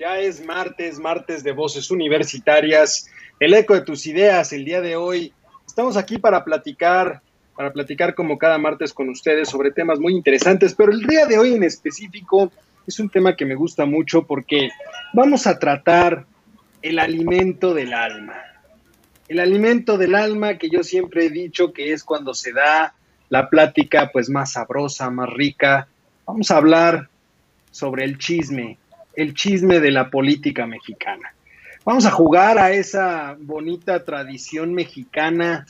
Ya es martes, martes de Voces Universitarias el eco de tus ideas el día de hoy. Estamos aquí para platicar, para platicar como cada martes con ustedes sobre temas muy interesantes, pero el día de hoy en específico es un tema que me gusta mucho porque vamos a tratar el alimento del alma. El alimento del alma que yo siempre he dicho que es cuando se da la plática pues más sabrosa, más rica. Vamos a hablar sobre el chisme, el chisme de la política mexicana. Vamos a jugar a esa bonita tradición mexicana,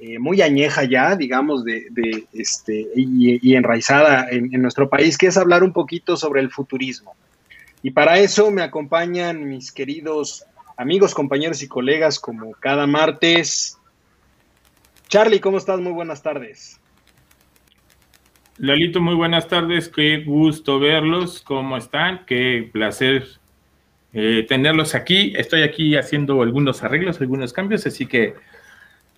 eh, muy añeja ya, digamos, de, este, y, enraizada en, nuestro país, que es hablar un poquito sobre el futurismo. Y para eso me acompañan mis queridos amigos, compañeros y colegas, como cada martes. Charlie, ¿cómo estás? Muy buenas tardes. Lalito, muy buenas tardes, qué gusto verlos, ¿cómo están? Qué placer eh, tenerlos aquí. Estoy aquí haciendo algunos arreglos, algunos cambios, así que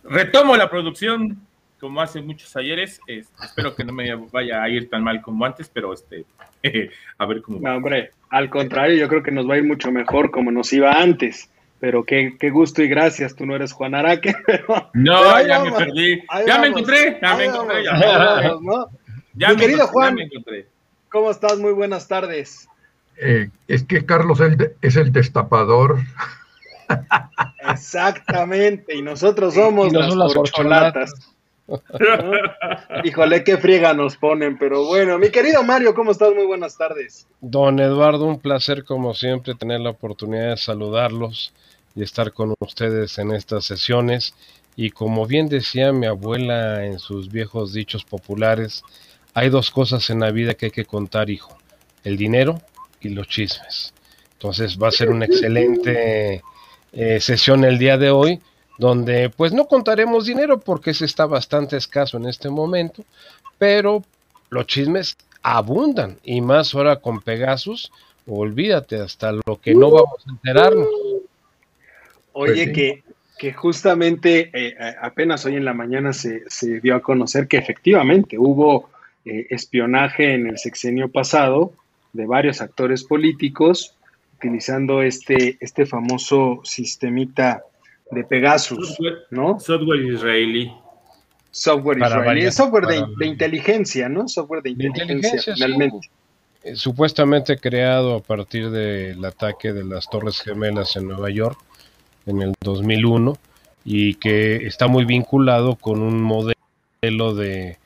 retomo la producción como hace muchos ayeres. espero que no me vaya a ir tan mal como antes, pero este, a ver cómo va. No, hombre, al contrario, yo creo que nos va a ir mucho mejor como nos iba antes. Pero qué, qué gusto y gracias, tú no eres Juan Araque. no, ya me perdí. Ya me encontré, ya me encontré. Ya, Mi querido Juan, ¿cómo estás? Muy buenas tardes. Eh, es que Carlos es el destapador. Exactamente, y nosotros somos las, corcholatas. Híjole, qué friega nos ponen, pero bueno, mi querido Mario, ¿cómo estás? Muy buenas tardes. Don Eduardo, un placer como siempre tener la oportunidad de saludarlos y estar con ustedes en estas sesiones. Y como bien decía mi abuela en sus viejos dichos populares, hay dos cosas en la vida que hay que contar, hijo, el dinero y los chismes. Entonces va a ser una excelente eh, sesión el día de hoy, donde pues no contaremos dinero porque se está bastante escaso en este momento, pero los chismes abundan y más ahora con Pegasus, olvídate hasta lo que no vamos a enterarnos. Oye, pues que, que justamente eh, apenas hoy en la mañana se, se, dio a conocer que efectivamente hubo eh, espionaje en el sexenio pasado de varios actores políticos utilizando este, este famoso sistemita de Pegasus, ¿no? Software israelí. Software israelí, software de, inteligencia, ¿no? Software de inteligencia, finalmente. Eh, supuestamente creado a partir del ataque de las Torres Gemelas en Nueva York en el 2001 y que está muy vinculado con un modelo de,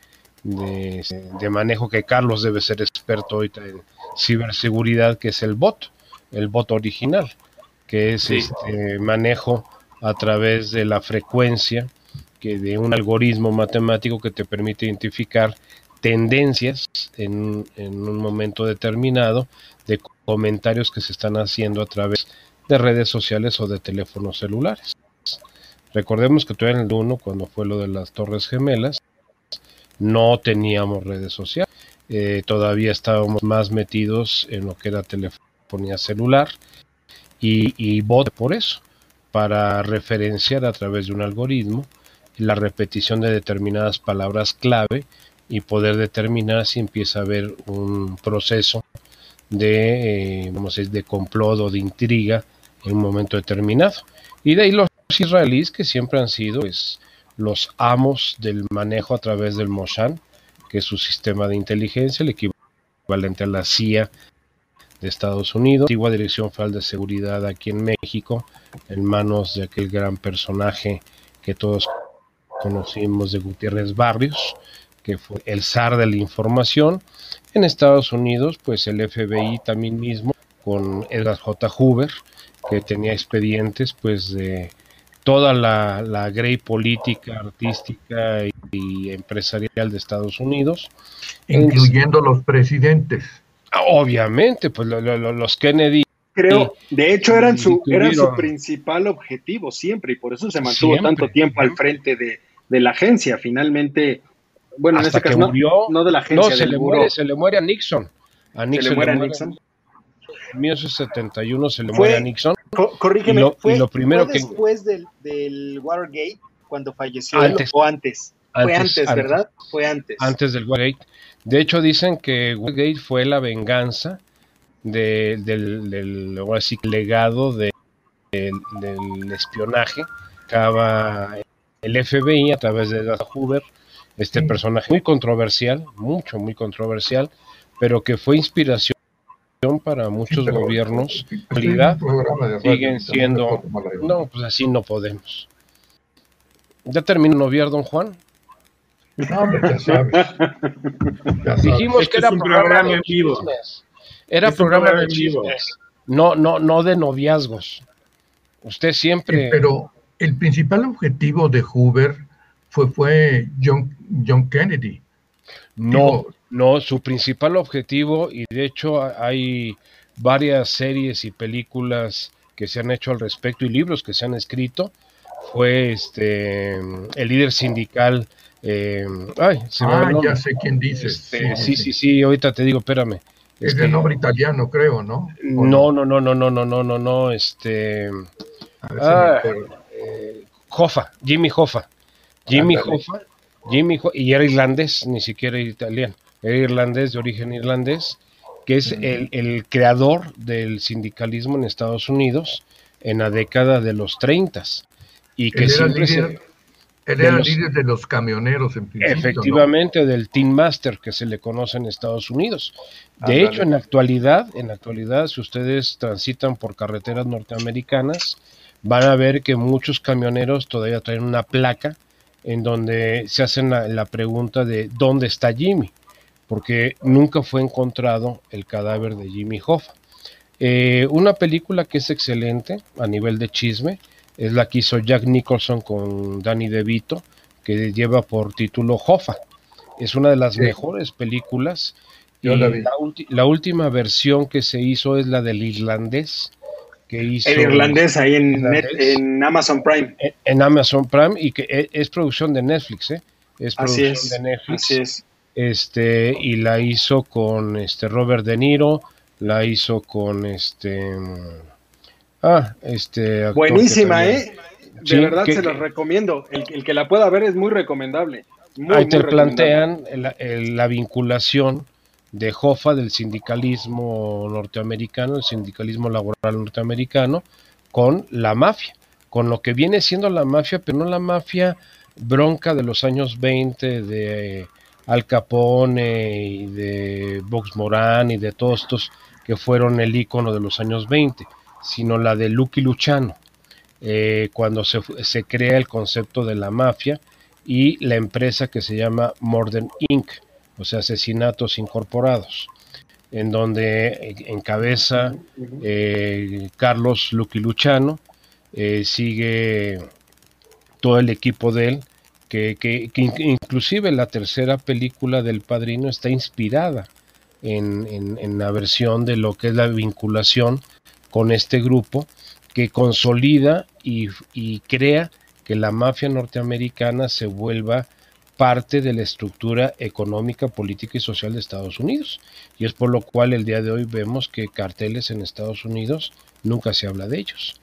de, manejo que Carlos debe ser experto ahorita en ciberseguridad, que es el bot, el bot original, que es este manejo a través de la frecuencia que de un algoritmo matemático que te permite identificar tendencias en, en, un momento determinado de comentarios que se están haciendo a través de redes sociales o de teléfonos celulares. Recordemos que todavía en el 1, cuando fue lo de las Torres Gemelas, no teníamos redes sociales. Eh, todavía estábamos más metidos en lo que era telefonía celular y, y bot por eso, para referenciar a través de un algoritmo la repetición de determinadas palabras clave y poder determinar si empieza a haber un proceso de, eh, de complot o de intriga en un momento determinado. Y de ahí los israelíes que siempre han sido pues, los amos del manejo a través del Moshan, que es su sistema de inteligencia, el equivalente a la CIA de Estados Unidos, antigua Dirección Federal de Seguridad aquí en México, en manos de aquel gran personaje que todos conocimos de Gutiérrez Barrios, que fue el zar de la información. En Estados Unidos, pues el FBI también mismo, con Edgar J. Hoover, que tenía expedientes pues de toda la, la grey política, artística y, empresarial de Estados Unidos. Incluyendo los presidentes. Obviamente, pues los Kennedy Creo, de hecho, eran su, Y eran su principal objetivo siempre, y por eso se mantuvo Siempre. tanto tiempo al frente de, de la agencia. Finalmente, bueno, en Hasta este que caso, no- murió. no, de la No, agencia, se del le, muere, se le muere a Nixon. A Se Nixon le muere a Nixon. En 1971 se le Fue- muere a Nixon. Co- corrígeme, lo- ¿fue, lo primero fue que- después del, del Watergate cuando falleció Antes. o antes? fue Antes, antes, antes. ¿verdad? Fue antes. antes del Watergate. De hecho, dicen que Watergate fue la venganza de- del, del ahora sí, legado de- del, del espionaje que acaba el FBI a través de Data Hoover, este Sí. personaje muy controversial, mucho, muy controversial, pero que fue inspiración para muchos gobiernos. En realidad, radio, siguen siendo- no, pues así no podemos. ¿Ya terminó noviar, don Juan? No, hombre, ya sabes. Ya sabes. Dijimos Este que era programa, programa de en vivo. chismes. Era Es un programa programa de en vivo. chismes. No, no, no de noviazgos. Usted siempre. Eh, Pero el principal objetivo de Hoover fue, fue John, John Kennedy. no, digo- no, su principal objetivo, y de hecho ha- hay varias series y películas que se han hecho al respecto y libros que se han escrito, fue este el líder sindical. eh, ay, se me Ah, ya sé quién dices. Este, sí, sí, sí, ahorita te digo, espérame. Es Este, de nombre italiano, creo, ¿no? ¿O No, no, no, no, no, no, no, no, no, este. Ah, eh, Hoffa, Jimmy Hoffa. Jimmy Ándale. Hoffa, Jimmy y era irlandés, ni siquiera italiano, era irlandés, de origen irlandés, que es el, el creador del sindicalismo en Estados Unidos en la década de los 30 y que Él era, siempre se- líder, de era los- líder de los camioneros en principio. ¿no? Efectivamente, del Team Master que se le conoce en Estados Unidos. De hecho, en la actualidad, en la actualidad, si ustedes transitan por carreteras norteamericanas, van a ver que muchos camioneros todavía traen una placa en donde se hacen la, la pregunta de dónde está Jimmy, porque nunca fue encontrado el cadáver de Jimmy Hoffa. Eh, una película que es excelente a nivel de chisme es la que hizo Jack Nicholson con Danny DeVito, que lleva por título Hoffa. Es una de las Sí. mejores películas. Yo y la vi. la, ulti- la última versión que se hizo es la del irlandés, que hizo El irlandés ahí en, Irlandés. Net- en Amazon Prime. en- en Amazon Prime y que e- es, producción de Netflix, ¿eh? Es Así producción es. de Netflix. Así es. Este, y la hizo con este Robert De Niro, la hizo con este ah, este actor Buenísima, ¿eh? De Sí, verdad que- se los recomiendo. El, el que la pueda ver es muy recomendable. Muy, Ahí te plantean el- la vinculación de Hoffa del sindicalismo norteamericano, el sindicalismo laboral norteamericano, con la mafia, con lo que viene siendo la mafia, pero no la mafia bronca de los años 20 de Al Capone y de Vox Morán y de todos estos que fueron el icono de los años 20, sino la de Lucky Luciano, eh, cuando se, se crea el concepto de la mafia y la empresa que se llama Morden Inc., o sea, Asesinatos Incorporados, en donde eh, encabeza eh, Carlos Lucky Luciano, eh, sigue todo el equipo de él, que, que- que in- inclusive la tercera película del Padrino está inspirada en, en- en la versión de lo que es la vinculación con este grupo que consolida y, y crea que la mafia norteamericana se vuelva parte de la estructura económica, política y social de Estados Unidos. Y es por lo cual el día de hoy vemos que carteles en Estados Unidos nunca se habla de ellos,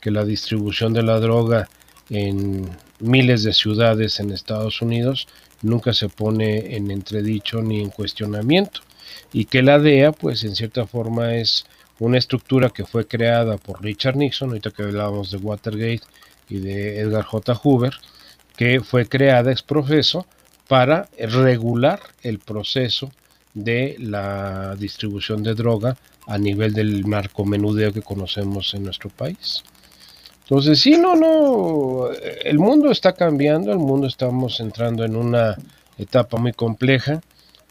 que la distribución de la droga en miles de ciudades en Estados Unidos nunca se pone en entredicho ni en cuestionamiento y que la DEA pues en cierta forma es una estructura que fue creada por Richard Nixon, ahorita que hablábamos de Watergate y de Edgar J. Hoover, que fue creada ex profeso para regular el proceso de la distribución de droga a nivel del narcomenudeo que conocemos en nuestro país. Entonces, sí, no, no, el mundo está cambiando, el mundo estamos entrando en una etapa muy compleja.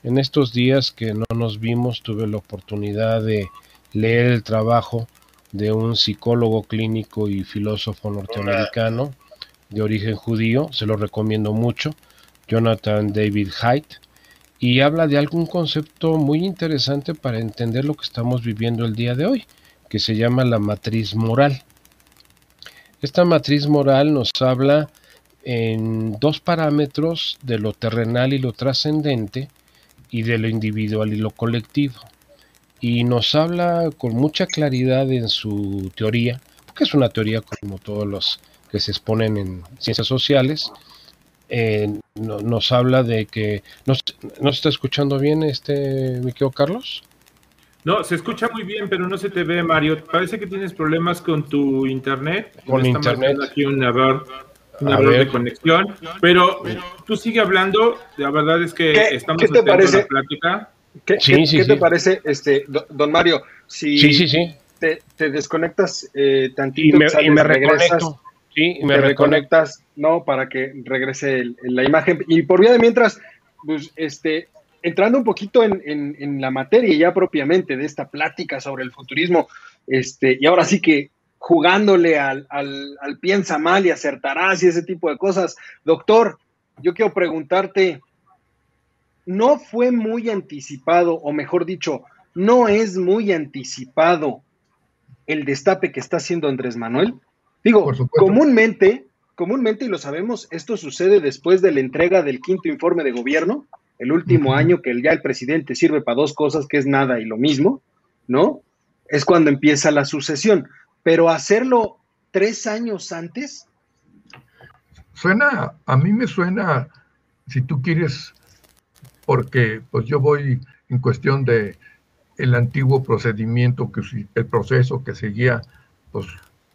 En estos días que no nos vimos, tuve la oportunidad de leer el trabajo de un psicólogo clínico y filósofo norteamericano de origen judío, se lo recomiendo mucho, Jonathan David Haidt, y habla de algún concepto muy interesante para entender lo que estamos viviendo el día de hoy, que se llama la matriz moral. Esta matriz moral nos habla en dos parámetros de lo terrenal y lo trascendente y de lo individual y lo colectivo. Y nos habla con mucha claridad en su teoría, porque es una teoría como todos los que se exponen en ciencias sociales, eh, nos habla de que... ¿nos, ¿Nos está escuchando bien este, mi querido Carlos? No, se escucha muy bien, pero no se te ve, Mario. Parece que tienes problemas con tu internet. Con internet. Aquí un error, un error de conexión. Pero tú sigue hablando. La verdad es que estamos ¿qué te parece? la plática. ¿Qué, Sí, qué- sí, qué sí. te parece, este, do- don Mario? Si Sí, sí, sí. Te, te desconectas eh, Y tantito, me, sales, y me regresas, reconecto. Sí, y me te reconectas, no, para que regrese el- la imagen. Y por vía de mientras, pues, este, entrando un poquito en, en- en la materia ya propiamente de esta plática sobre el futurismo, este, y ahora sí que jugándole al, al, al piensa mal y acertarás y ese tipo de cosas. Doctor, yo quiero preguntarte, ¿no fue muy anticipado, o mejor dicho, no es muy anticipado el destape que está haciendo Andrés Manuel? Digo, comúnmente, comúnmente, y lo sabemos, esto sucede después de la entrega del quinto informe de gobierno, el último año que ya el presidente sirve para dos cosas, que es nada y lo mismo, ¿no? Es cuando empieza la sucesión. Pero hacerlo tres años antes, Suena, a mí me suena, si tú quieres, porque pues yo voy en cuestión de el antiguo procedimiento, que el proceso que seguía, pues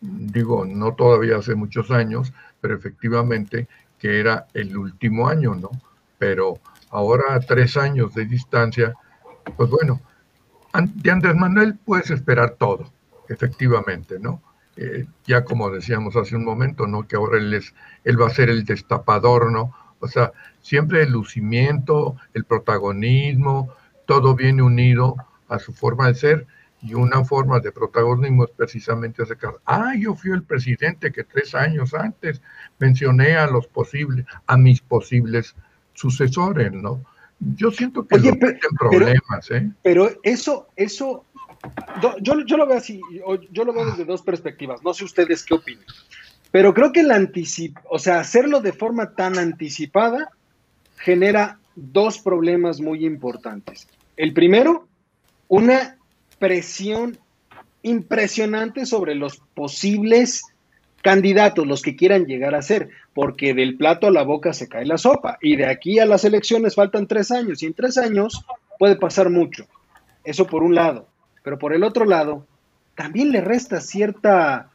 digo, no todavía hace muchos años, pero efectivamente que era el último año, ¿no? Pero ahora a tres años de distancia, pues bueno, de Andrés Manuel puedes esperar todo, efectivamente, ¿no? Eh, ya como decíamos hace un momento, ¿no? Que ahora él, es, él va a ser el destapador, ¿no? O sea, siempre el lucimiento, el protagonismo, todo viene unido a su forma de ser y una forma de protagonismo es precisamente sacar, ah, yo fui el presidente que tres años antes mencioné a los posibles, a mis posibles sucesores, ¿no? Yo siento que Oye, meten pero- problemas, ¿eh? pero eso, eso, yo, yo, lo veo así, yo lo veo desde dos perspectivas, no sé ustedes qué opinan, pero creo que el anticip, o sea, hacerlo de forma tan anticipada genera dos problemas muy importantes. El primero, una presión impresionante sobre los posibles candidatos, los que quieran llegar a ser, porque del plato a la boca se cae la sopa y de aquí a las elecciones faltan tres años y en tres años puede pasar mucho. Eso por un lado. Pero por el otro lado, también le resta cierta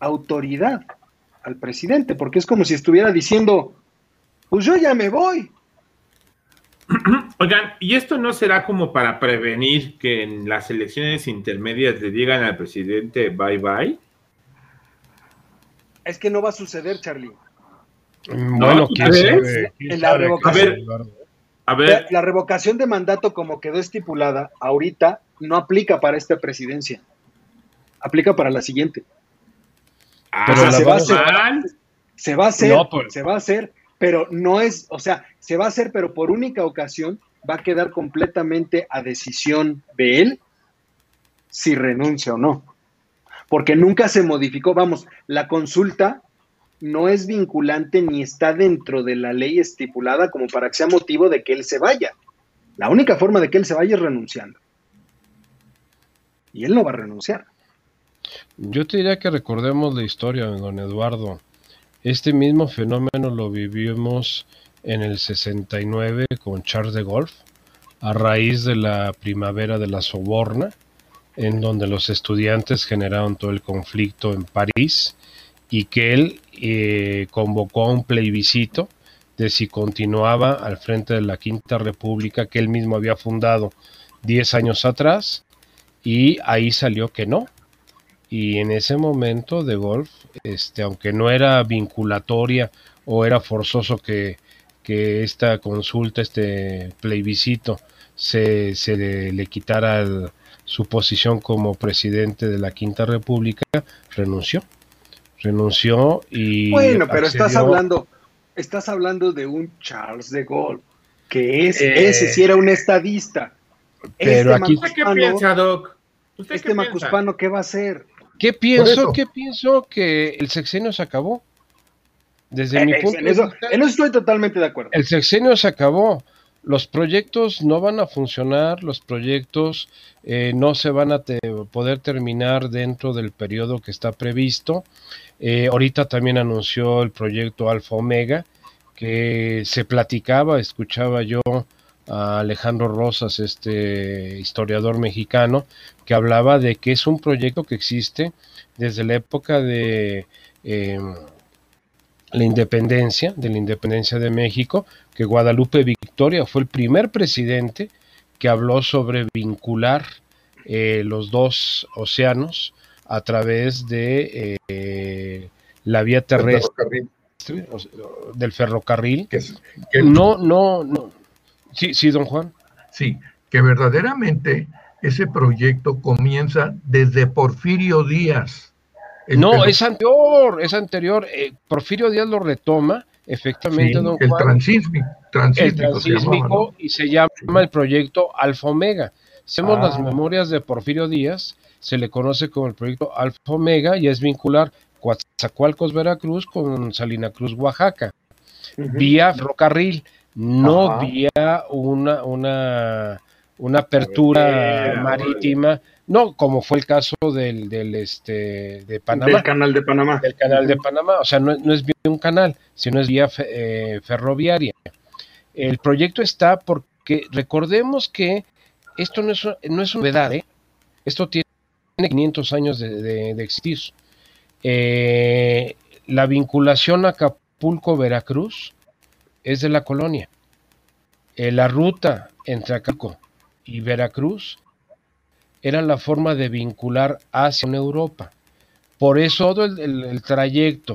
autoridad al presidente, porque es como si estuviera diciendo, pues yo ya me voy. Oigan, ¿y esto no será como para prevenir que en las elecciones intermedias le digan al presidente bye bye? Es que no va a suceder, Charlie. Bueno, ¿tú quién crees? sabe. quién En la revocación. A ver, la revocación de mandato como quedó estipulada ahorita no aplica para esta presidencia. Aplica para la siguiente. Pero ah, la se va a hacer- mal. Se va a hacer, No, pero- se va a hacer, pero no es, o sea, se va a hacer, pero por única ocasión va a quedar completamente a decisión de él si renuncia o no. Porque nunca se modificó, vamos, la consulta no es vinculante ni está dentro de la ley estipulada como para que sea motivo de que él se vaya. La única forma de que él se vaya es renunciando. Y él no va a renunciar. Yo te diría que recordemos la historia don Eduardo. Este mismo fenómeno lo vivimos en el 69 con Charles de Gaulle, a raíz de la primavera de la Soborna, en donde los estudiantes generaron todo el conflicto en París y que él eh, convocó a un plebiscito de si continuaba al frente de la Quinta República que él mismo había fundado 10 años atrás y ahí salió que no, y en ese momento de golf, este, aunque no era vinculatoria o era forzoso que, que esta consulta, este plebiscito, se, se le, le quitara el- su posición como presidente de la Quinta República, renunció. Renunció y. Bueno, pero estás hablando, estás hablando de un Charles de Gaulle, que es, Eh, ese sí era un estadista. pero Este aquí- ¿Usted qué piensa, Doc? este Macuspano, ¿qué va a hacer? ¿Qué pienso? ¿Qué pienso? Que el sexenio se acabó. Desde mi punto de vista. En eso estoy totalmente de acuerdo. El sexenio se acabó. Los proyectos no van a funcionar, los proyectos eh, no se van a poder terminar dentro del periodo que está previsto. Eh, ahorita también anunció el proyecto Alfa Omega, que se platicaba, escuchaba yo a Alejandro Rosas, este historiador mexicano, que hablaba de que es un proyecto que existe desde la época de em, la independencia, de la independencia de México, que Guadalupe Victoria fue el primer presidente que habló sobre vincular eh, los dos océanos a través de eh, la vía terrestre del ferrocarril. no, no, no, Sí, sí, don Juan. Sí, que verdaderamente ese proyecto comienza desde Porfirio Díaz. No, es anterior, es anterior. Eh, Porfirio Díaz lo retoma, efectivamente, don el Juan. Transísmico, el transísmico y se llama el proyecto Alfa Omega. Si vemos las ah. memorias de Porfirio Díaz, se le conoce como el proyecto Alfa Omega y es vincular Coatzacoalcos, Veracruz con Salina Cruz, Oaxaca, vía ferrocarril no había una, una, una apertura marítima, no como fue el caso del, del este de Panamá. Del canal de Panamá. Del canal de Panamá, o sea, no, no es vía un canal, sino es vía eh, ferroviaria. El proyecto está porque recordemos que esto no es, no es una novedad, ¿eh? esto tiene 500 años de, de, existir. Eh, la vinculación Acapulco-Veracruz es de la colonia. Eh, la ruta entre Acapulco y Veracruz era la forma de vincular hacia Europa. Por eso todo el, trayecto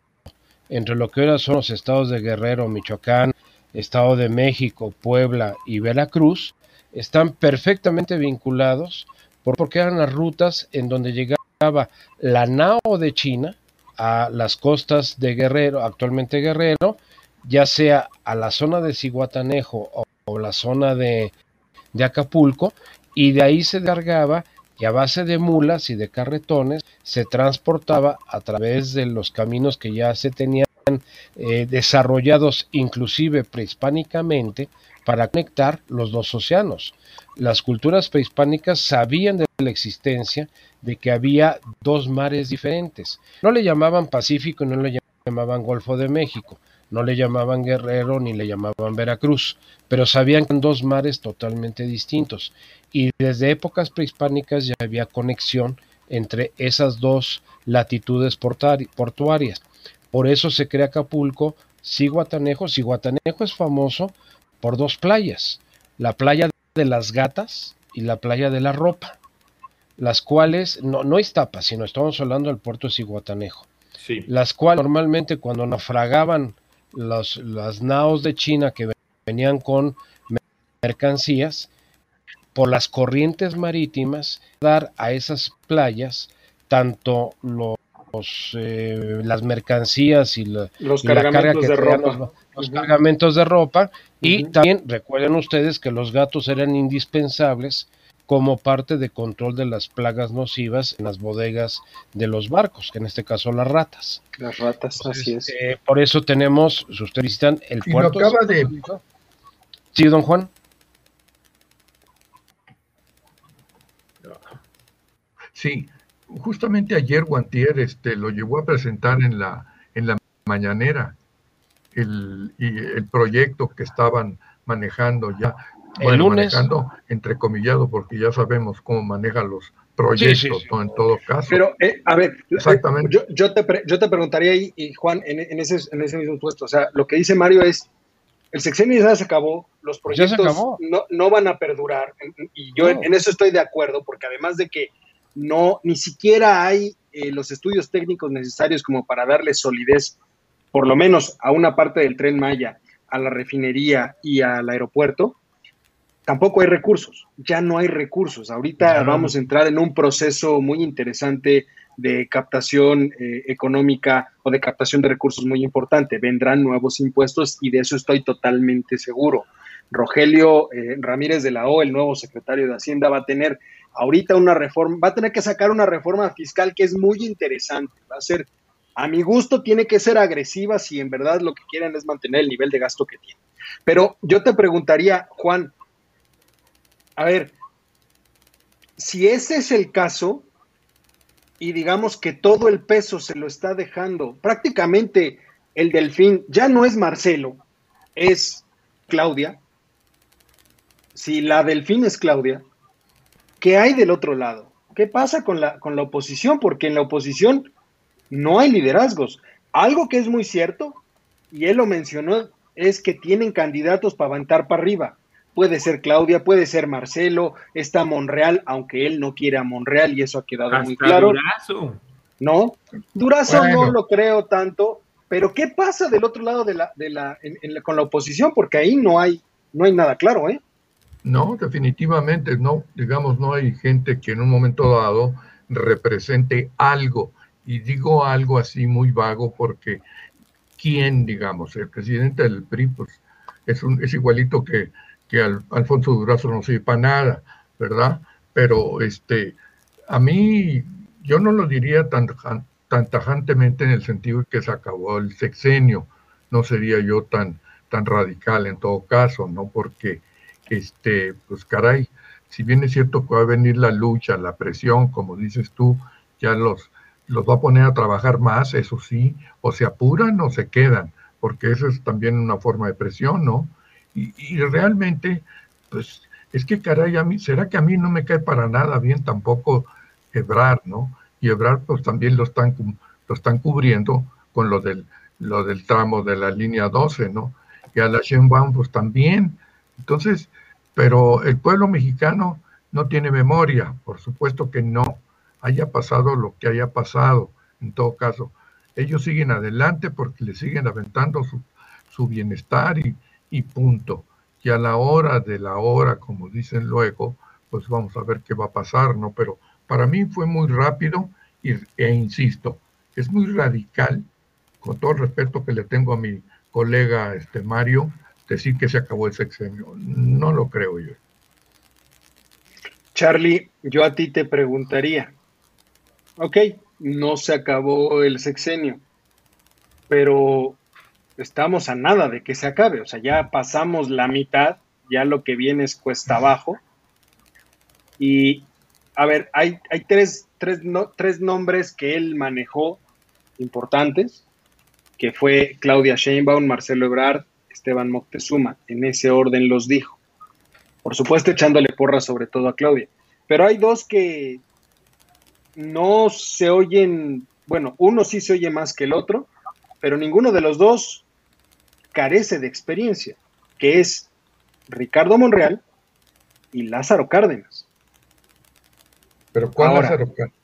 entre lo que ahora son los estados de Guerrero, Michoacán, Estado de México, Puebla y Veracruz están perfectamente vinculados porque eran las rutas en donde llegaba la nao de China a las costas de Guerrero, actualmente Guerrero, ya sea a la zona de Ciguatanejo o, la zona de, Acapulco, y de ahí se cargaba a base de mulas y de carretones se transportaba a través de los caminos que ya se tenían eh, desarrollados inclusive prehispánicamente para conectar los dos océanos. Las culturas prehispánicas sabían de la existencia de que había dos mares diferentes. No le llamaban Pacífico y no le llamaban Golfo de México no le llamaban Guerrero ni le llamaban Veracruz, pero sabían que eran dos mares totalmente distintos. Y desde épocas prehispánicas ya había conexión entre esas dos latitudes portuarias. Por eso se crea Acapulco, Ciguatanejo. Ciguatanejo es famoso por dos playas, la playa de las gatas y la playa de la ropa, las cuales, no, no Iztapa, sino estamos hablando del puerto de Ciguatanejo, sí. las cuales normalmente cuando naufragaban las naos de China que venían con mercancías por las corrientes marítimas dar a esas playas tanto los eh, las mercancías y, la, los carga que de ropa. Los, cargamentos de ropa. Y también recuerden ustedes que los gatos eran indispensables como parte de control de las plagas nocivas en las bodegas de los barcos, que en este caso las ratas. Las ratas, así es. Eh, por eso tenemos, si ustedes visitan el puerto. acaba de... Sí, don Juan. Sí, justamente ayer Guantier este, lo llevó a presentar en la, en la mañanera el, y el proyecto que estaban manejando ya el lunes. Manejando, entrecomillado, porque ya sabemos cómo manejan los proyectos, En todo caso. Pero, eh, a ver, Exactamente. Yo, te, yo te preguntaría ahí, y Juan, en, ese, en ese mismo puesto, o sea, lo que dice Mario es, el sexenio ya se acabó, los proyectos no, no, van a perdurar, y yo en, eso estoy de acuerdo, porque además de que no, ni siquiera hay eh, los estudios técnicos necesarios como para darle solidez, por lo menos a una parte del tren Maya, a la refinería y al aeropuerto, tampoco hay recursos, ya no hay recursos. Ahorita vamos a entrar en un proceso muy interesante de captación eh, económica o de captación de recursos muy importante. Vendrán nuevos impuestos y de eso estoy totalmente seguro. Rogelio eh, Ramírez de la O, el nuevo secretario de Hacienda, va a tener ahorita una reforma, va a tener que sacar una reforma fiscal que es muy interesante. Va a ser, a mi gusto, tiene que ser agresiva si en verdad lo que quieren es mantener el nivel de gasto que tiene. Pero yo te preguntaría, Juan, a ver, si ese es el caso, y digamos que todo el peso se lo está dejando, prácticamente el delfín ya no es Marcelo, es Claudia. Si la delfín es Claudia, ¿qué hay del otro lado? ¿Qué pasa con la, con la oposición? Porque en la oposición no hay liderazgos. Algo que es muy cierto, y él lo mencionó, es que tienen candidatos para avanzar para arriba. Puede ser Claudia, puede ser Marcelo, está Monreal, aunque él no quiere a Monreal y eso ha quedado muy claro. Durazo. No, Durazo no lo creo tanto, pero ¿qué pasa del otro lado de la, de la, con la oposición? Porque ahí no hay, no hay nada claro, ¿eh? No, definitivamente no. Digamos, no hay gente que en un momento dado represente algo. Y digo algo así muy vago porque ¿quién, digamos? El presidente del PRI, pues es, un, es igualito que que Alfonso Durazo no sirve para nada, ¿verdad? Pero este, a mí, yo no lo diría tan, tan tajantemente en el sentido de que se acabó el sexenio, no sería yo tan, tan radical en todo caso, ¿no? Porque, este, pues caray, si bien es cierto que va a venir la lucha, la presión, como dices tú, ya los, los va a poner a trabajar más, eso sí, o se apuran o se quedan, porque eso es también una forma de presión, ¿no? Y, realmente, pues, es que caray, a mí, ¿será que a mí no me cae para nada bien tampoco Ebrar, ¿no? Y Ebrar, pues también lo están, lo están cubriendo con lo del, lo del tramo de la línea 12, ¿no? Y a la Shenhuang, pues también. Entonces, pero el pueblo mexicano no tiene memoria, por supuesto que no, haya pasado lo que haya pasado, en todo caso. Ellos siguen adelante porque le siguen aventando su, su bienestar y, y punto. Y a la hora de la hora, como dicen luego, pues vamos a ver qué va a pasar, ¿no? Pero para mí fue muy rápido y, e insisto, es muy radical, con todo el respeto que le tengo a mi colega este Mario, decir que se acabó el sexenio. No lo creo yo. Charlie, yo a ti te preguntaría, ok, no se acabó el sexenio, pero estamos a nada de que se acabe, o sea, ya pasamos la mitad, ya lo que viene es cuesta abajo. Y, a ver, hay, hay tres, tres, tres nombres que él manejó importantes, que fue Claudia Sheinbaum, Marcelo Ebrard, Esteban Moctezuma, en ese orden los dijo. Por supuesto, echándole porra sobre todo a Claudia. Pero hay dos que no se oyen, bueno, uno sí se oye más que el otro, pero ninguno de los dos carece de experiencia, que es Ricardo Monreal y Lázaro Cárdenas. ¿Pero cuál Lázaro Cárdenas?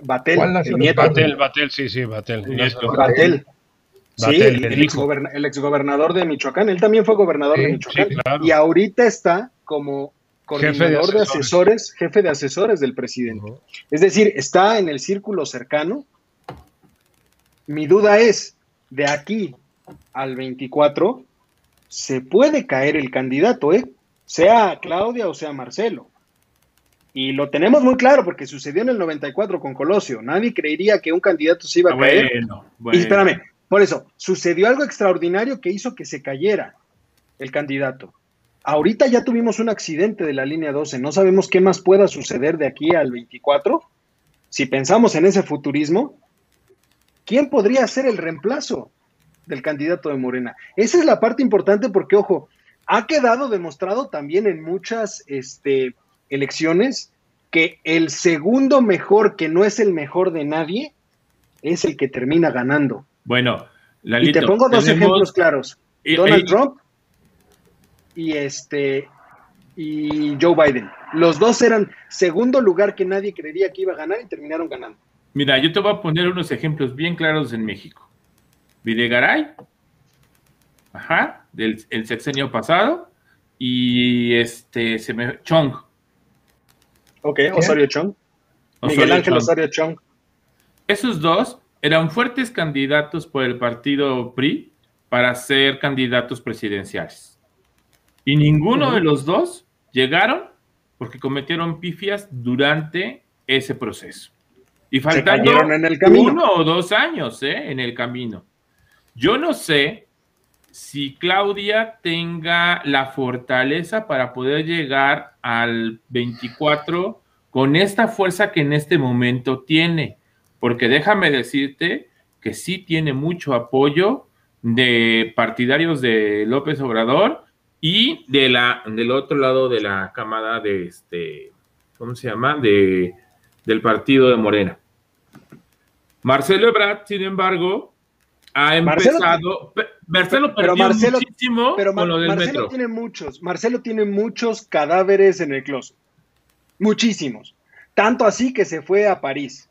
Batel, el nieto. Batel, Batel, sí, sí, Batel. Batel. Sí, el, exgobernador de Michoacán, él también fue gobernador de Michoacán. Y ahorita está como coordinador de, asesores, jefe de asesores del presidente. Es decir, está en el círculo cercano. Mi duda es, de aquí al 24, se puede caer el candidato, ¿eh? sea Claudia o sea Marcelo. Y lo tenemos muy claro porque sucedió en el 94 con Colosio. Nadie creería que un candidato se iba a caer. Y espérame, por eso, sucedió algo extraordinario que hizo que se cayera el candidato. Ahorita ya tuvimos un accidente de la línea 12. No sabemos qué más pueda suceder de aquí al 24. Si pensamos en ese futurismo, ¿quién podría ser el reemplazo? Del candidato de Morena. Esa es la parte importante porque, ojo, ha quedado demostrado también en muchas este, elecciones que el segundo mejor, que no es el mejor de nadie, es el que termina ganando. Bueno, y te pongo dos ejemplos claros. Donald Trump y este y Joe Biden. Los dos eran segundo lugar que nadie creería que iba a ganar y terminaron ganando. Mira, yo te voy a poner unos ejemplos bien claros en México. Videgaray, ajá, del el sexenio pasado, y este, se me, Chong. Ok, Osorio Chong. Miguel Ángel Osorio Chong. Esos dos eran fuertes candidatos por el partido PRI para ser candidatos presidenciales. Y ninguno de los dos llegaron porque cometieron pifias durante ese proceso. Y faltaron en el camino. uno o dos años ¿eh? en el camino. Yo no sé si Claudia tenga la fortaleza para poder llegar al 24 con esta fuerza que en este momento tiene, porque déjame decirte que sí tiene mucho apoyo de partidarios de López Obrador y de la, del otro lado de la camada de este, ¿cómo se llama? De, del partido de Morena. Marcelo Ebrard, sin embargo, ha empezado. Marcelo, pero Marcelo, muchísimo pero Marcelo tiene muchos. Marcelo tiene muchos cadáveres en el closet. Muchísimos. Tanto así que se fue a París.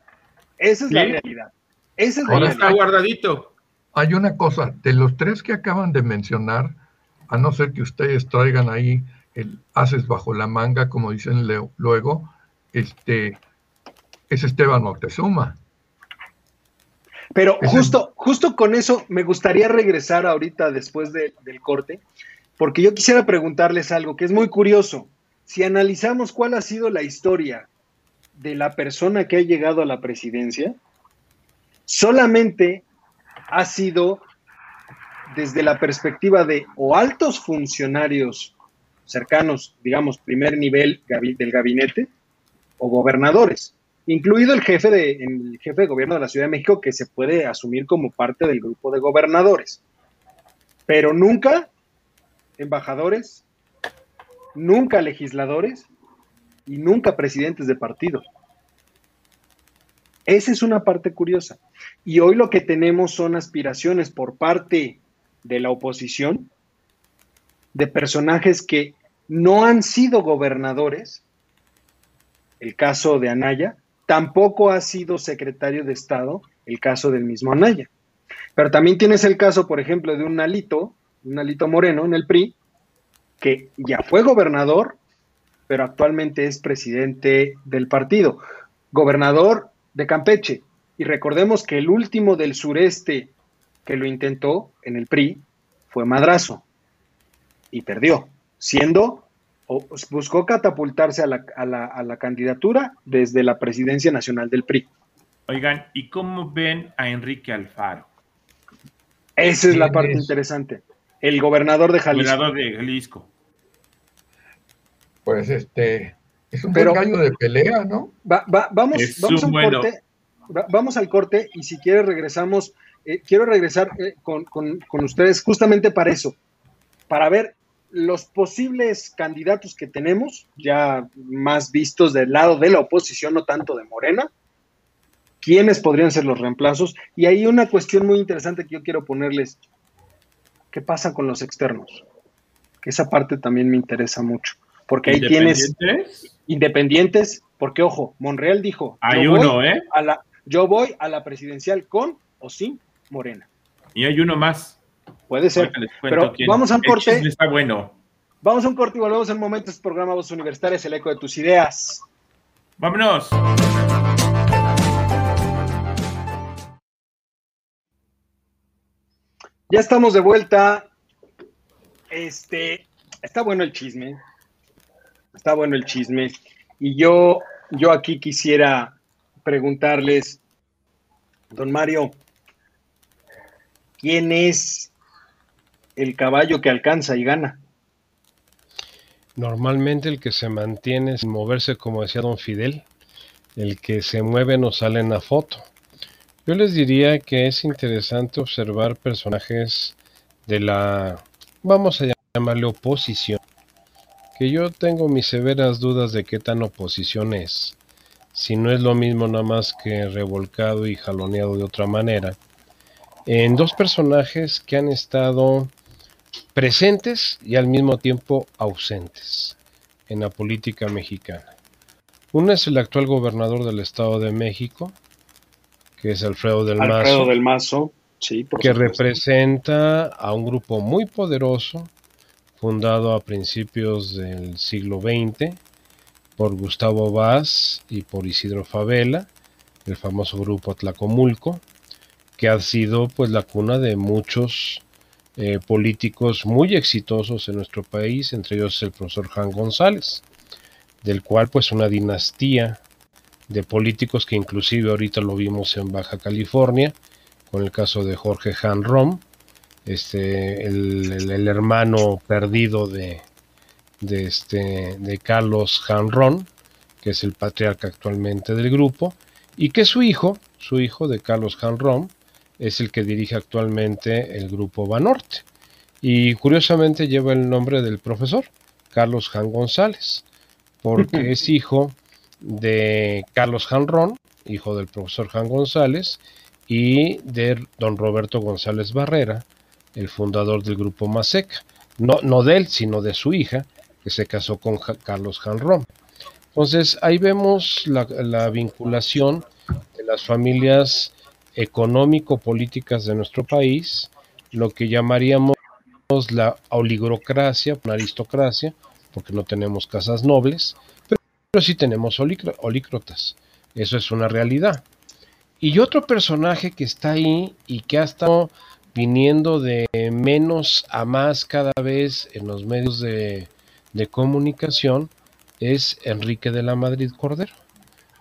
Esa es la realidad. Esa es la está guardadito. Hay una cosa, de los tres que acaban de mencionar, a no ser que ustedes traigan ahí el haces bajo la manga, como dicen luego, este, es Esteban Moctezuma. Pero justo, justo con eso me gustaría regresar ahorita después del corte, porque yo quisiera preguntarles algo que es muy curioso. Si analizamos cuál ha sido la historia de la persona que ha llegado a la presidencia, solamente ha sido desde la perspectiva de o altos funcionarios cercanos, digamos, primer nivel del gabinete, o gobernadores incluido el jefe de, el jefe de gobierno de la Ciudad de México, que se puede asumir como parte del grupo de gobernadores. Pero nunca embajadores, nunca legisladores y nunca presidentes de partidos. Esa es una parte curiosa. Y hoy lo que tenemos son aspiraciones por parte de la oposición de personajes que no han sido gobernadores, el caso de Anaya, Tampoco ha sido secretario de Estado el caso del mismo Anaya. Pero también tienes el caso, por ejemplo, de un Alito, un Alito Moreno en el PRI, que ya fue gobernador, pero actualmente es presidente del partido. Gobernador de Campeche. Y recordemos que el último del sureste que lo intentó en el PRI fue Madrazo y perdió, siendo buscó catapultarse a la, candidatura desde la presidencia nacional del PRI. Oigan, ¿y cómo ven a Enrique Alfaro? Esa es la parte interesante. El gobernador de Jalisco. Gobernador de Jalisco. Pues este, es un Pero, gallo de pelea, ¿no? vamos, vamos al corte. vamos al corte y si quieres regresamos. Eh, quiero regresar eh, con, con ustedes justamente para eso, para ver los posibles candidatos que tenemos, ya más vistos del lado de la oposición, no tanto de Morena, quiénes podrían ser los reemplazos. Y hay una cuestión muy interesante que yo quiero ponerles. ¿Qué pasa con los externos? Que esa parte también me interesa mucho. Porque ahí tienes independientes, porque ojo, Monreal dijo, hay uno, ¿eh? A la, yo voy a la presidencial con o sin Morena. Y hay uno más. Puede ser. Pero vamos a un corte. Está bueno. Vamos a un corte y volvemos en momento. Este programa Voz Universitarias, el eco de tus ideas. Vámonos. Ya estamos de vuelta. Este, está bueno el chisme. Está bueno el chisme. Y yo, yo aquí quisiera preguntarles, don Mario, ¿quién es el caballo que alcanza y gana. Normalmente el que se mantiene sin moverse, como decía don Fidel, el que se mueve no sale en la foto. Yo les diría que es interesante observar personajes de la, vamos a llamarle oposición, que yo tengo mis severas dudas de qué tan oposición es, si no es lo mismo nada más que revolcado y jaloneado de otra manera, en dos personajes que han estado presentes y al mismo tiempo ausentes en la política mexicana. Uno es el actual gobernador del Estado de México, que es Alfredo del Mazo. del Mazo, sí, que representa a un grupo muy poderoso, fundado a principios del siglo XX por Gustavo Vaz y por Isidro Favela, el famoso grupo Tlacomulco, que ha sido pues la cuna de muchos eh, políticos muy exitosos en nuestro país, entre ellos el profesor Juan González, del cual pues una dinastía de políticos que inclusive ahorita lo vimos en Baja California, con el caso de Jorge Han Rom, este, el, hermano perdido de, de, este, de Carlos Han Ron, que es el patriarca actualmente del grupo, y que su hijo, su hijo de Carlos Han Ron, es el que dirige actualmente el grupo Banorte. Y curiosamente lleva el nombre del profesor, Carlos Han González, porque es hijo de Carlos Ron, hijo del profesor Han González, y de don Roberto González Barrera, el fundador del grupo Maseca. No, no de él, sino de su hija, que se casó con Carlos Ron. Entonces ahí vemos la, la vinculación de las familias económico-políticas de nuestro país, lo que llamaríamos la oligocracia, una aristocracia, porque no tenemos casas nobles, pero sí tenemos olícrotas. Eso es una realidad. Y otro personaje que está ahí y que ha estado viniendo de menos a más cada vez en los medios de, comunicación es Enrique de la Madrid Cordero.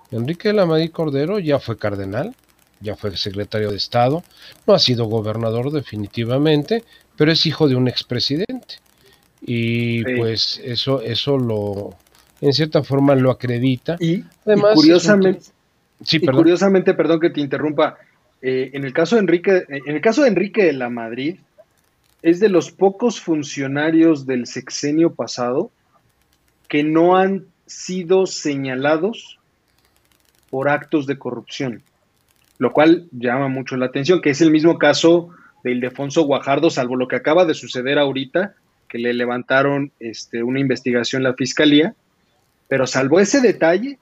Enrique de la Madrid Cordero ya fue cardenal, ya fue secretario de Estado, no ha sido gobernador definitivamente, pero es hijo de un expresidente. Y pues eso, eso lo, en cierta forma lo acredita. Y, Además, curiosamente, sí, perdón. curiosamente, perdón que te interrumpa, eh, en el caso de Enrique, en el caso de Enrique de la Madrid, es de los pocos funcionarios del sexenio pasado que no han sido señalados por actos de corrupción, lo cual llama mucho la atención, que es el mismo caso de Ildefonso Guajardo, salvo lo que acaba de suceder ahorita, que le levantaron este, una investigación la fiscalía, pero salvo ese detalle,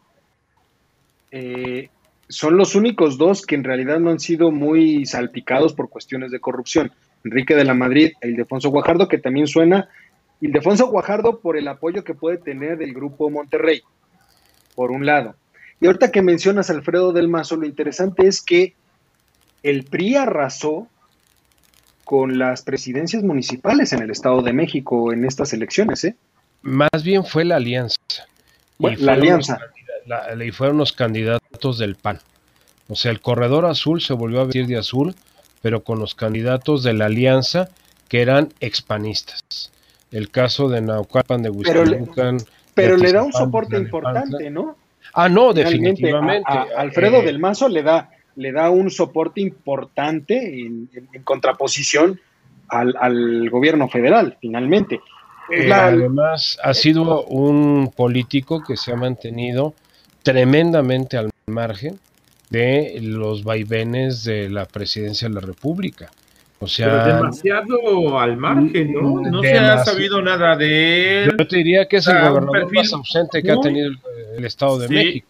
eh, son los únicos dos que en realidad no han sido muy salpicados por cuestiones de corrupción. Enrique de la Madrid e Ildefonso Guajardo, que también suena, Ildefonso Guajardo por el apoyo que puede tener del grupo Monterrey, por un lado. Y ahorita que mencionas Alfredo del Mazo, lo interesante es que el PRI arrasó con las presidencias municipales en el Estado de México en estas elecciones, ¿eh? Más bien fue la alianza la alianza. y fueron los candidatos del PAN. O sea, el corredor azul se volvió a vestir de azul, pero con los candidatos de la alianza que eran expanistas. El caso de Naucalpan, de Huizquilucan. Pero, le, da un soporte importante, ¿no? Ah, no, definitivamente. Alfredo eh, del Mazo le da, le da un soporte importante en, contraposición al, al, gobierno federal, finalmente. Eh, además, ha sido un político que se ha mantenido tremendamente al margen de los vaivenes de la presidencia de la República. O sea, demasiado al margen, ¿no? No se ha sabido nada de él. Yo te diría que es el gobernador más ausente que ha tenido el, Estado de México.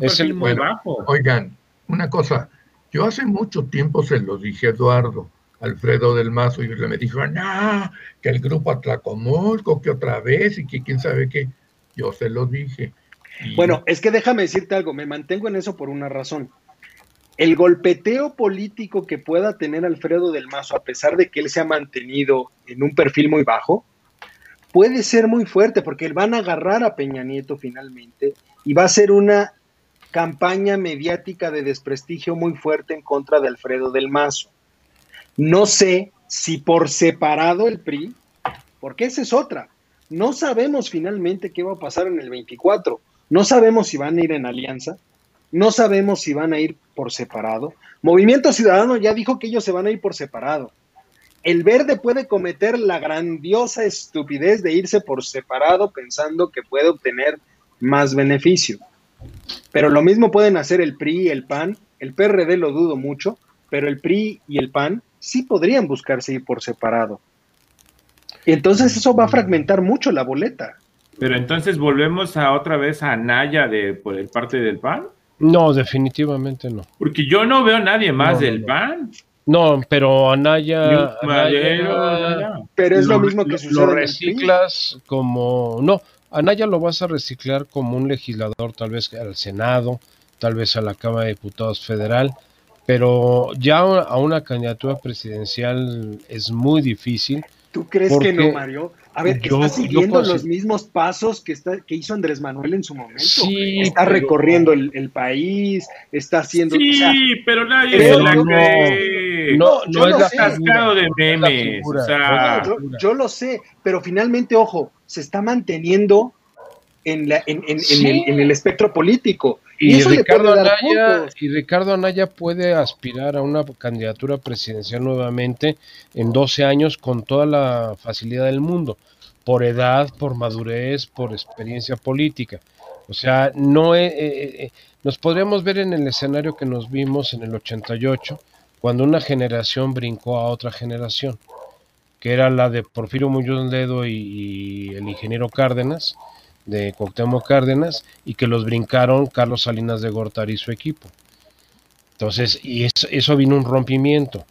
es el muy bajo. Oigan, una cosa, yo hace mucho tiempo se lo dije a Eduardo Alfredo del Mazo y le me dijo, no, que el grupo Atlacomulco, que otra vez y que quién sabe qué. Yo se lo dije. Bueno, es que déjame decirte algo, me mantengo en eso por una razón. El golpeteo político que pueda tener Alfredo del Mazo, a pesar de que él se ha mantenido en un perfil muy bajo, puede ser muy fuerte porque van a agarrar a Peña Nieto finalmente y va a ser una campaña mediática de desprestigio muy fuerte en contra de Alfredo del Mazo. No sé si por separado el PRI, porque esa es otra. No sabemos finalmente qué va a pasar en el 24. No sabemos si van a ir en alianza. No sabemos si van a ir por separado. Movimiento Ciudadano ya dijo que ellos se van a ir por separado. El verde puede cometer la grandiosa estupidez de irse por separado pensando que puede obtener más beneficio. Pero lo mismo pueden hacer el PRI y el PAN. El PRD lo dudo mucho, pero el PRI y el PAN sí podrían buscarse ir por separado. Y entonces eso va a fragmentar mucho la boleta. Pero entonces volvemos a otra vez a Naya de por el parte del PAN. No, definitivamente no. Porque yo no veo a nadie más del PAN. No, pero Anaya, pero es lo, mismo que sucede. Lo reciclas como no, Anaya lo vas a reciclar como un legislador, tal vez al Senado, tal vez a la Cámara de Diputados Federal, pero ya a una candidatura presidencial es muy difícil. ¿Tú crees que no, Mario? A ver, está siguiendo los mismos pasos que, está, que hizo Andrés Manuel en su momento. Sí, está recorriendo el, país, está haciendo. Sí, pero nadie la cree. No, no, es la cascado de memes. yo, lo sé, pero finalmente, ojo, se está manteniendo en, la, en, en, el, en el espectro político. Y, Ricardo Anaya, y Ricardo Anaya puede aspirar a una candidatura presidencial nuevamente en 12 años con toda la facilidad del mundo, por edad, por madurez, por experiencia política. O sea, no eh, eh, eh, nos podríamos ver en el escenario que nos vimos en el 88, cuando una generación brincó a otra generación, que era la de Porfirio Muñoz Ledo y el ingeniero Cárdenas, de Cuauhtémoc Cárdenas y que los brincaron Carlos Salinas de Gortari y su equipo. Entonces, y eso, vino un rompimiento.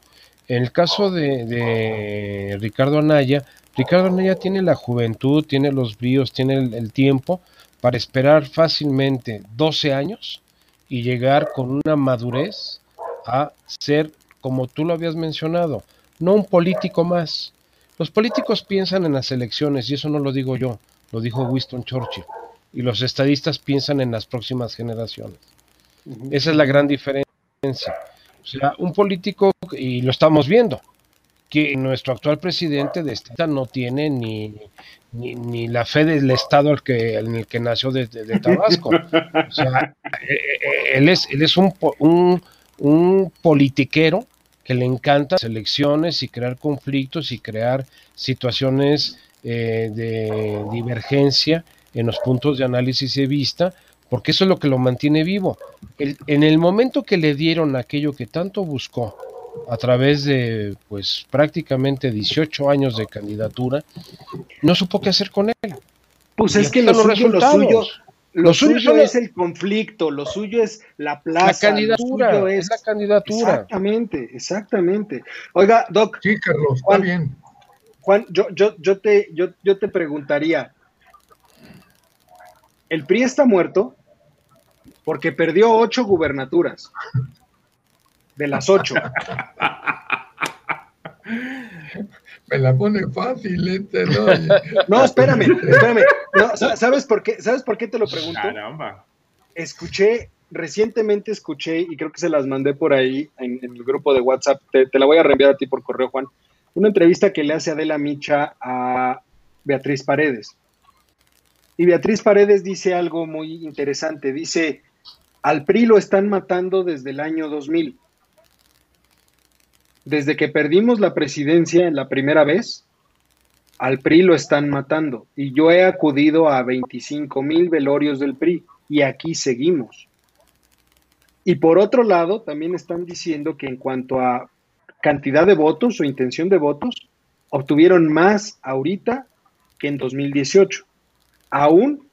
En el caso de, Ricardo Anaya, Ricardo Anaya tiene la juventud, tiene los bríos, tiene el, tiempo para esperar fácilmente 12 años y llegar con una madurez a ser, como tú lo habías mencionado, no un político más. Los políticos piensan en las elecciones y eso no lo digo yo lo dijo Winston Churchill, y los estadistas piensan en las próximas generaciones. Esa es la gran diferencia. O sea, un político, y lo estamos viendo, que nuestro actual presidente de esta no tiene ni, ni, la fe del Estado al que, en el que nació de, Tabasco. O sea, eh, eh, él es, él es un, un, un politiquero que le encanta las elecciones y crear conflictos y crear situaciones eh, de divergencia en los puntos de análisis y vista, porque eso es lo que lo mantiene vivo. en el momento que le dieron aquello que tanto buscó, a través de pues prácticamente 18 años de candidatura, no supo qué hacer con él. Pues es que lo suyo, lo suyo, es el conflicto, lo suyo es la plaza. La candidatura, es, la candidatura. Exactamente, exactamente. Oiga, Doc. Sí, Carlos, está bien. Juan, yo, yo, yo, te, yo, yo te preguntaría, ¿el PRI está muerto? Porque perdió ocho gubernaturas. De las ocho. Me la pone fácil, este, ¿no? no, espérame, espérame. ¿sabes, por qué, ¿Sabes por qué te lo pregunto? Caramba. Escuché, recientemente escuché, y creo que se las mandé por ahí en, el grupo de WhatsApp, te, te, la voy a reenviar a ti por correo, Juan una entrevista que le hace Adela Micha a Beatriz Paredes. Y Beatriz Paredes dice algo muy interesante. Dice, al PRI lo están matando desde el año 2000. Desde que perdimos la presidencia en la primera vez, al PRI lo están matando. Y yo he acudido a 25 mil velorios del PRI y aquí seguimos. Y por otro lado, también están diciendo que en cuanto a cantidad de votos o intención de votos, obtuvieron más ahorita que en 2018, aún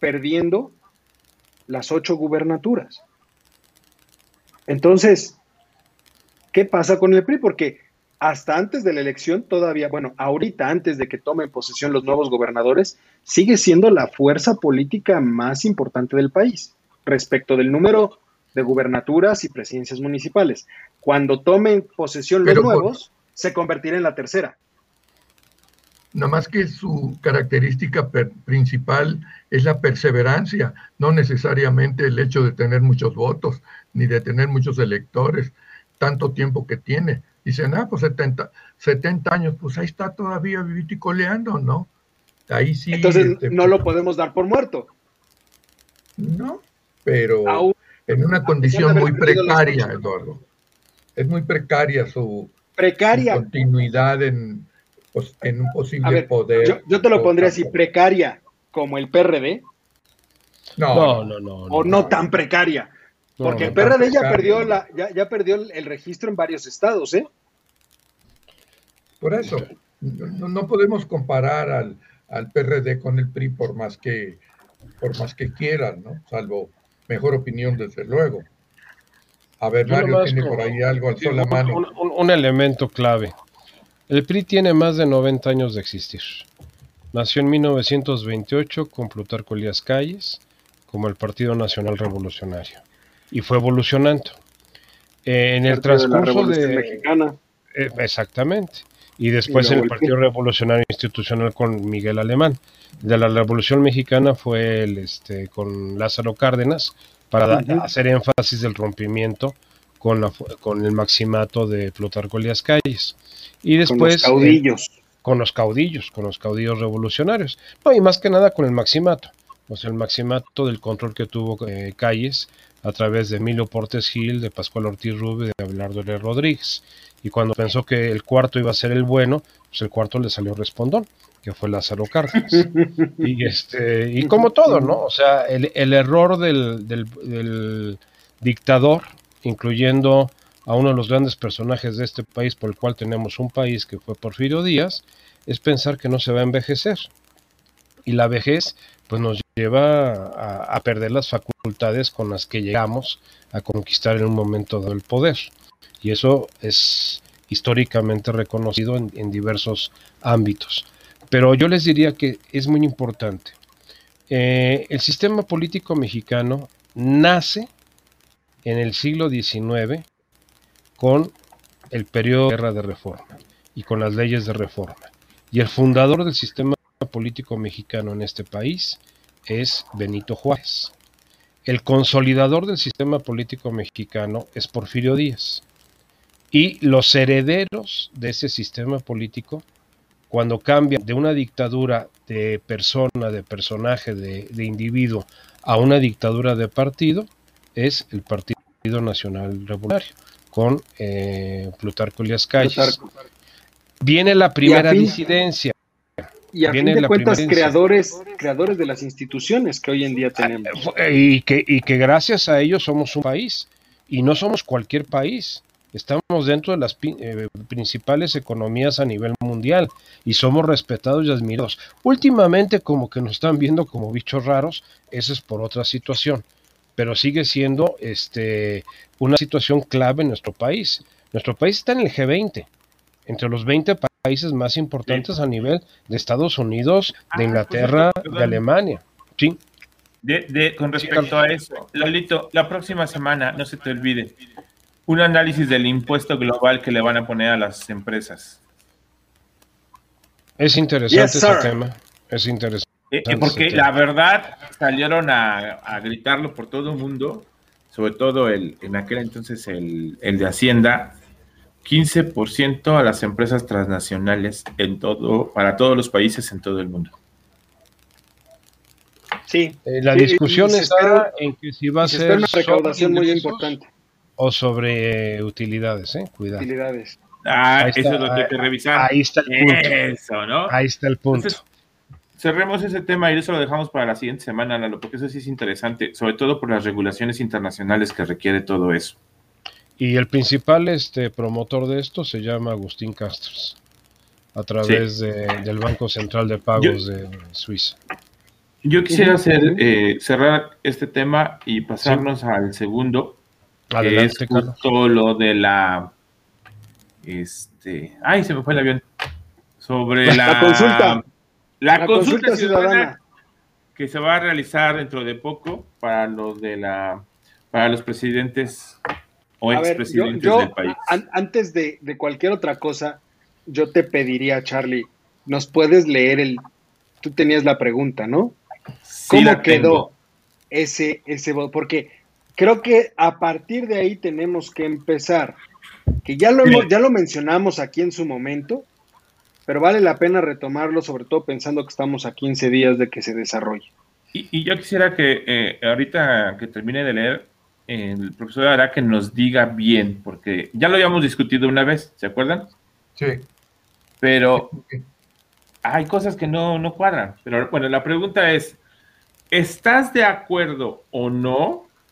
perdiendo las ocho gubernaturas. Entonces, ¿qué pasa con el PRI? Porque hasta antes de la elección todavía, bueno, ahorita antes de que tomen posesión los nuevos gobernadores, sigue siendo la fuerza política más importante del país respecto del número de gubernaturas y presidencias municipales. Cuando tomen posesión los nuevos, se convertirá en la tercera. Nada más que su característica principal es la perseverancia, no necesariamente el hecho de tener muchos votos, ni de tener muchos electores, tanto tiempo que tiene. Dicen, ah, pues 70, 70 años, pues ahí está todavía vivito y coleando, ¿no? Ahí sí. Entonces este, no lo podemos dar por muerto. No, pero en una condición muy precaria, Eduardo. Es muy precaria su, precaria. continuidad en, pues, en un posible poder. Yo, te lo pondría así, precaria, como el PRD. No, no, no. o no, tan precaria. Porque el PRD ya perdió, la, ya, perdió el registro en varios estados, ¿eh? Por eso, no, podemos comparar al, al, PRD con el PRI por más que por más que quieran, ¿no? Salvo mejor opinión, desde luego. A ver, Mario tiene por ahí algo al sol la mano. Un, elemento clave. El PRI tiene más de 90 años de existir. Nació en 1928 con Plutarco Elías Calles como el Partido Nacional Revolucionario y fue evolucionando. Eh, en el transcurso de... Mexicana. Eh, exactamente. Y después en el Partido Revolucionario Institucional con Miguel Alemán. De la Revolución Mexicana fue el, este, con Lázaro Cárdenas para hacer énfasis del rompimiento con, la, con el maximato de Plutarco Elías Calles. Y después... Con los caudillos. con los caudillos, con los caudillos revolucionarios. No, y más que nada con el maximato. Pues el maximato del control que tuvo eh, Calles a través de Emilio Portes Gil, de Pascual Ortiz Rubio de Abelardo L. Rodríguez. Y cuando pensó que el cuarto iba a ser el bueno, pues el cuarto le salió respondón, que fue Lázaro Cárdenas. y, este, y como todo, ¿no? O sea, el, error del, del dictador, incluyendo a uno de los grandes personajes de este país por el cual tenemos un país que fue Porfirio Díaz, es pensar que no se va a envejecer. Y la vejez pues nos lleva a, perder las facultades con las que llegamos a conquistar en un momento del poder. Y eso es históricamente reconocido en, diversos ámbitos. Pero yo les diría que es muy importante. Eh, el sistema político mexicano nace en el siglo XIX con el periodo de guerra de reforma y con las leyes de reforma. Y el fundador del sistema político mexicano en este país es Benito Juárez. El consolidador del sistema político mexicano es Porfirio Díaz. Y los herederos de ese sistema político, cuando cambian de una dictadura de persona, de personaje, de, individuo, a una dictadura de partido, es el Partido Nacional Revolucionario, con eh, Plutarco Elias Calles. Viene la primera disidencia, y a fin de cuentas, creadores, creadores de las instituciones que hoy en día tenemos. Ah, y que, y que gracias a ellos somos un país. Y no somos cualquier país. Estamos dentro de las eh, principales economías a nivel mundial y somos respetados y admirados. Últimamente como que nos están viendo como bichos raros, eso es por otra situación, pero sigue siendo este, una situación clave en nuestro país. Nuestro país está en el G20, entre los 20 países más importantes a nivel de Estados Unidos, de ah, Inglaterra, de Alemania. Sí. De, con respecto a eso, Lolito, la próxima semana, no se te olvide, un análisis del impuesto global que le van a poner a las empresas. Es interesante ese tema. Es interesante. Eh, eh, porque la verdad salieron a, gritarlo por todo el mundo, sobre todo el, en aquel entonces el, el de Hacienda, 15% a las empresas transnacionales en todo, para todos los países en todo el mundo. Sí. Eh, la discusión está en que si va a ser una recaudación muy importante o sobre utilidades, ¿eh? Cuidado. Utilidades. Ah, eso es lo que hay que revisar. Ahí está el punto. Eso, ¿no? Ahí está el punto. cerremos ese tema y eso lo dejamos para la siguiente semana, Lalo, porque eso sí es interesante, sobre todo por las regulaciones internacionales que requiere todo eso. Y el principal este, promotor de esto se llama Agustín Castros, a través del Banco Central de Pagos de Suiza. Yo quisiera hacer, eh, cerrar este tema y pasarnos al segundo, Adelante, que es justo lo de la... Este, ay, se me fue el avión. Sobre la, consulta. La, consulta, ciudadana, que se va a realizar dentro de poco para los de la para los presidentes o expresidentes del país. antes de, cualquier otra cosa, yo te pediría, Charlie, ¿nos puedes leer el... Tú tenías la pregunta, ¿no? ¿Cómo quedó ese, ese voto? Porque creo que a partir de ahí tenemos que empezar, que ya lo, ya lo mencionamos aquí en su momento, pero vale la pena retomarlo, sobre todo pensando que estamos a 15 días de que se desarrolle. Y, yo quisiera que eh, ahorita que termine de leer, el profesor hará que nos diga bien, porque ya lo habíamos discutido una vez, ¿se acuerdan? Sí. Pero hay cosas que no, no cuadran. Pero bueno, la pregunta es, ¿estás de acuerdo o no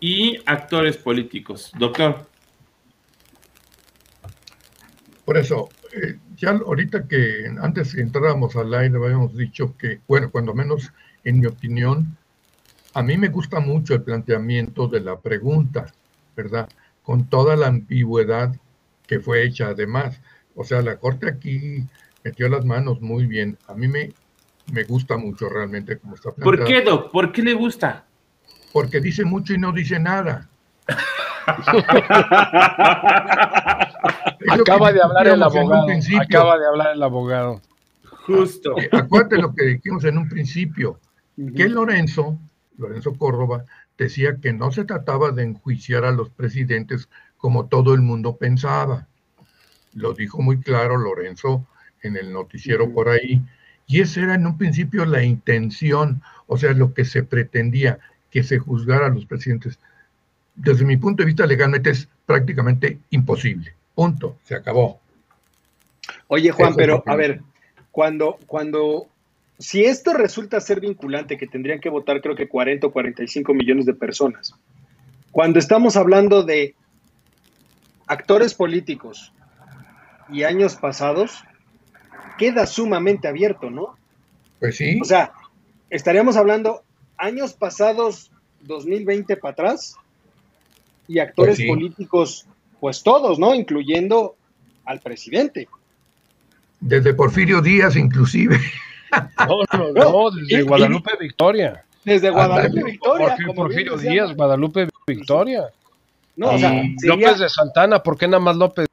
y actores políticos. Doctor. Por eso, eh, ya ahorita que antes que entráramos al aire habíamos dicho que, bueno, cuando menos en mi opinión, a mí me gusta mucho el planteamiento de la pregunta, ¿verdad? Con toda la ambigüedad que fue hecha además. O sea, la Corte aquí metió las manos muy bien. A mí me, me gusta mucho realmente como está planteado. ¿Por qué, Doc? ¿Por qué le gusta? Porque dice mucho y no dice nada. Acaba de hablar el abogado. Acaba de hablar el abogado. Justo. Acuérdate lo que dijimos en un principio, que Lorenzo, Lorenzo Córdoba, decía que no se trataba de enjuiciar a los presidentes como todo el mundo pensaba. Lo dijo muy claro Lorenzo en el noticiero por ahí. Y esa era en un principio la intención, o sea, lo que se pretendía, que se juzgara a los presidentes. Desde mi punto de vista, legalmente es prácticamente imposible. Punto, se acabó. Oye, Juan, pero a ver, cuando, cuando, si esto resulta ser vinculante, que tendrían que votar creo que 40 o 45 millones de personas, cuando estamos hablando de actores políticos y años pasados, queda sumamente abierto, ¿no? Pues sí. O sea, estaríamos hablando años pasados, 2020 para atrás, y actores Pues sí. políticos, pues todos, ¿no? Incluyendo al presidente. Desde Porfirio Díaz inclusive. No, no, no, desde Y- Guadalupe Victoria. Desde Guadalupe. Victoria. Porfirio. Díaz, Guadalupe Victoria. No, o Y sea, sería- López de Santana, ¿por qué nada más López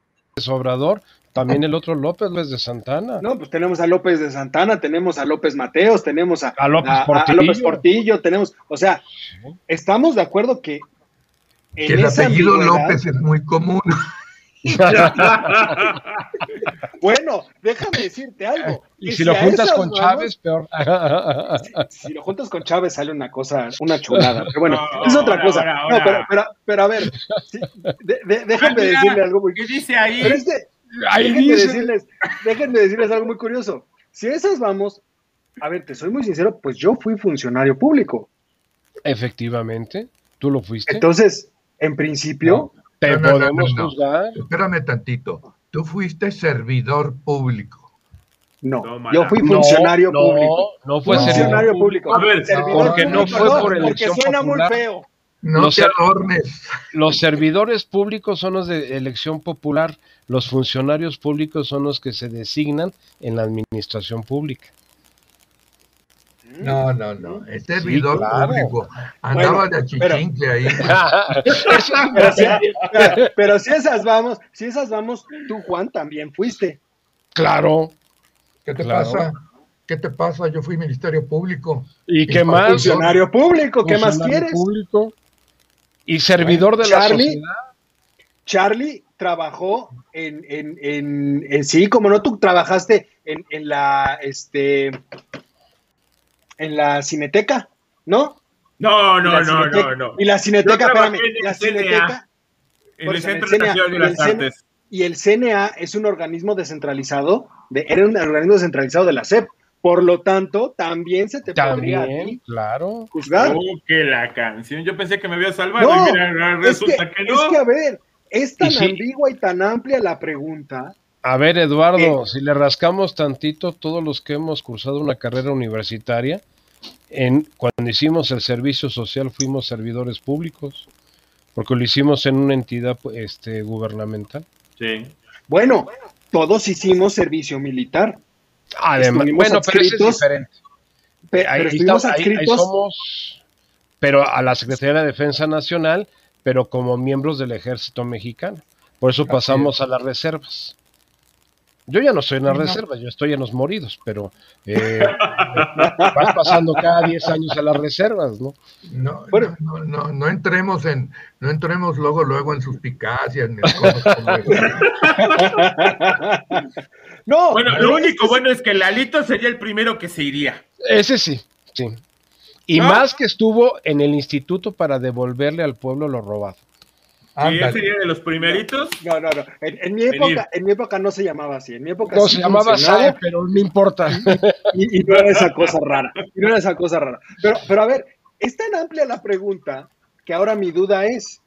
Obrador? También el otro López, López de Santana. No, pues tenemos a López de Santana, tenemos a López Mateos, tenemos a, A López a- a Portillo. López Portillo, tenemos, o sea, estamos de acuerdo que en Que el esa apellido ambigüedad- López es muy común. Bueno, déjame decirte algo. y si lo juntas con vamos- Chávez, peor. Si lo juntas con Chávez sale una cosa, una chulada. Pero bueno, No, es otra ahora, cosa. ahora, No, ahora. pero, pero, pero a ver, sí, de- de- déjenme Ah, mira, decirle algo muy ¿Qué dice ahí? Pero es que, Ahí déjenme dice. decirles, déjenme decirles algo muy curioso. Si esas vamos, a ver, te soy muy sincero, pues yo fui funcionario público. Efectivamente, tú lo fuiste. Entonces, en principio, Te No, no, podemos no, no. juzgar. Espérame tantito. Tú fuiste servidor público. no. Yo fui funcionario no, público. No fue No. funcionario público. A ver, Servidor porque no público, fue por porque elección suena popular. muy feo. No Los te. Los servidores públicos son los de elección popular, los funcionarios públicos son los que se designan en la administración pública. No, no, no. El servidor claro. público. Andaba Bueno, de achichincle ahí. Pero si, pero- pero si esas vamos, si esas vamos, tú, Juan, también fuiste. claro. ¿Qué te Claro. pasa? ¿Qué te pasa? Yo fui ministerio público. ¿Y Y qué más? Funcionario público, ¿qué más Funcionario quieres? público. Y servidor de la sociedad. Charlie trabajó en, en, en, en- sí, como no, tú trabajaste en, en la, este, en la cineteca, ¿no? No, no, no, no, no. Y la cineteca, espérame, en el la cineteca En por el Centro Nacional de las. Artes. y el CNA es un organismo descentralizado, de, era un organismo descentralizado de la SEP. Por lo tanto, también se te podría a También, ti claro. juzgar. Oh, que la canción. Yo pensé que me había salvado No, y mira, es, que, resulta que, no. es que, a ver, es tan Y sí. ambigua y tan amplia la pregunta. A ver, Eduardo, Eh. si le rascamos tantito, todos los que hemos cursado una carrera universitaria, en, cuando hicimos el servicio social fuimos servidores públicos, porque lo hicimos en una entidad este, gubernamental. Sí. Bueno, todos hicimos servicio militar, Además, Estuvimos bueno, pero eso es diferente. Ahí, pero ahí está- ahí- somos, pero a la Secretaría de la Defensa Nacional, pero como miembros del Ejército Mexicano. Por eso pasamos a las reservas. Yo ya no estoy en las No. reservas, yo estoy en los moridos, pero eh, vas pasando cada 10 años a las reservas, ¿no? No, Bueno. no, no, no entremos en, no entremos luego, luego en suspicacias ni en cosas como eso. no, Bueno, lo único bueno es que Lalito sería el primero que se iría. Ese sí, sí. Y No. más que estuvo en el instituto para devolverle al pueblo lo robado. Sí, él Ándale. sería de los primeritos. No, no, no. En, en mi Venir. época, en mi época no se llamaba así. En mi época No sí se llamaba SAE, pero no importa. y, y no era esa cosa rara. Y no era esa cosa rara. Pero, pero a ver, es tan amplia la pregunta que ahora mi duda es: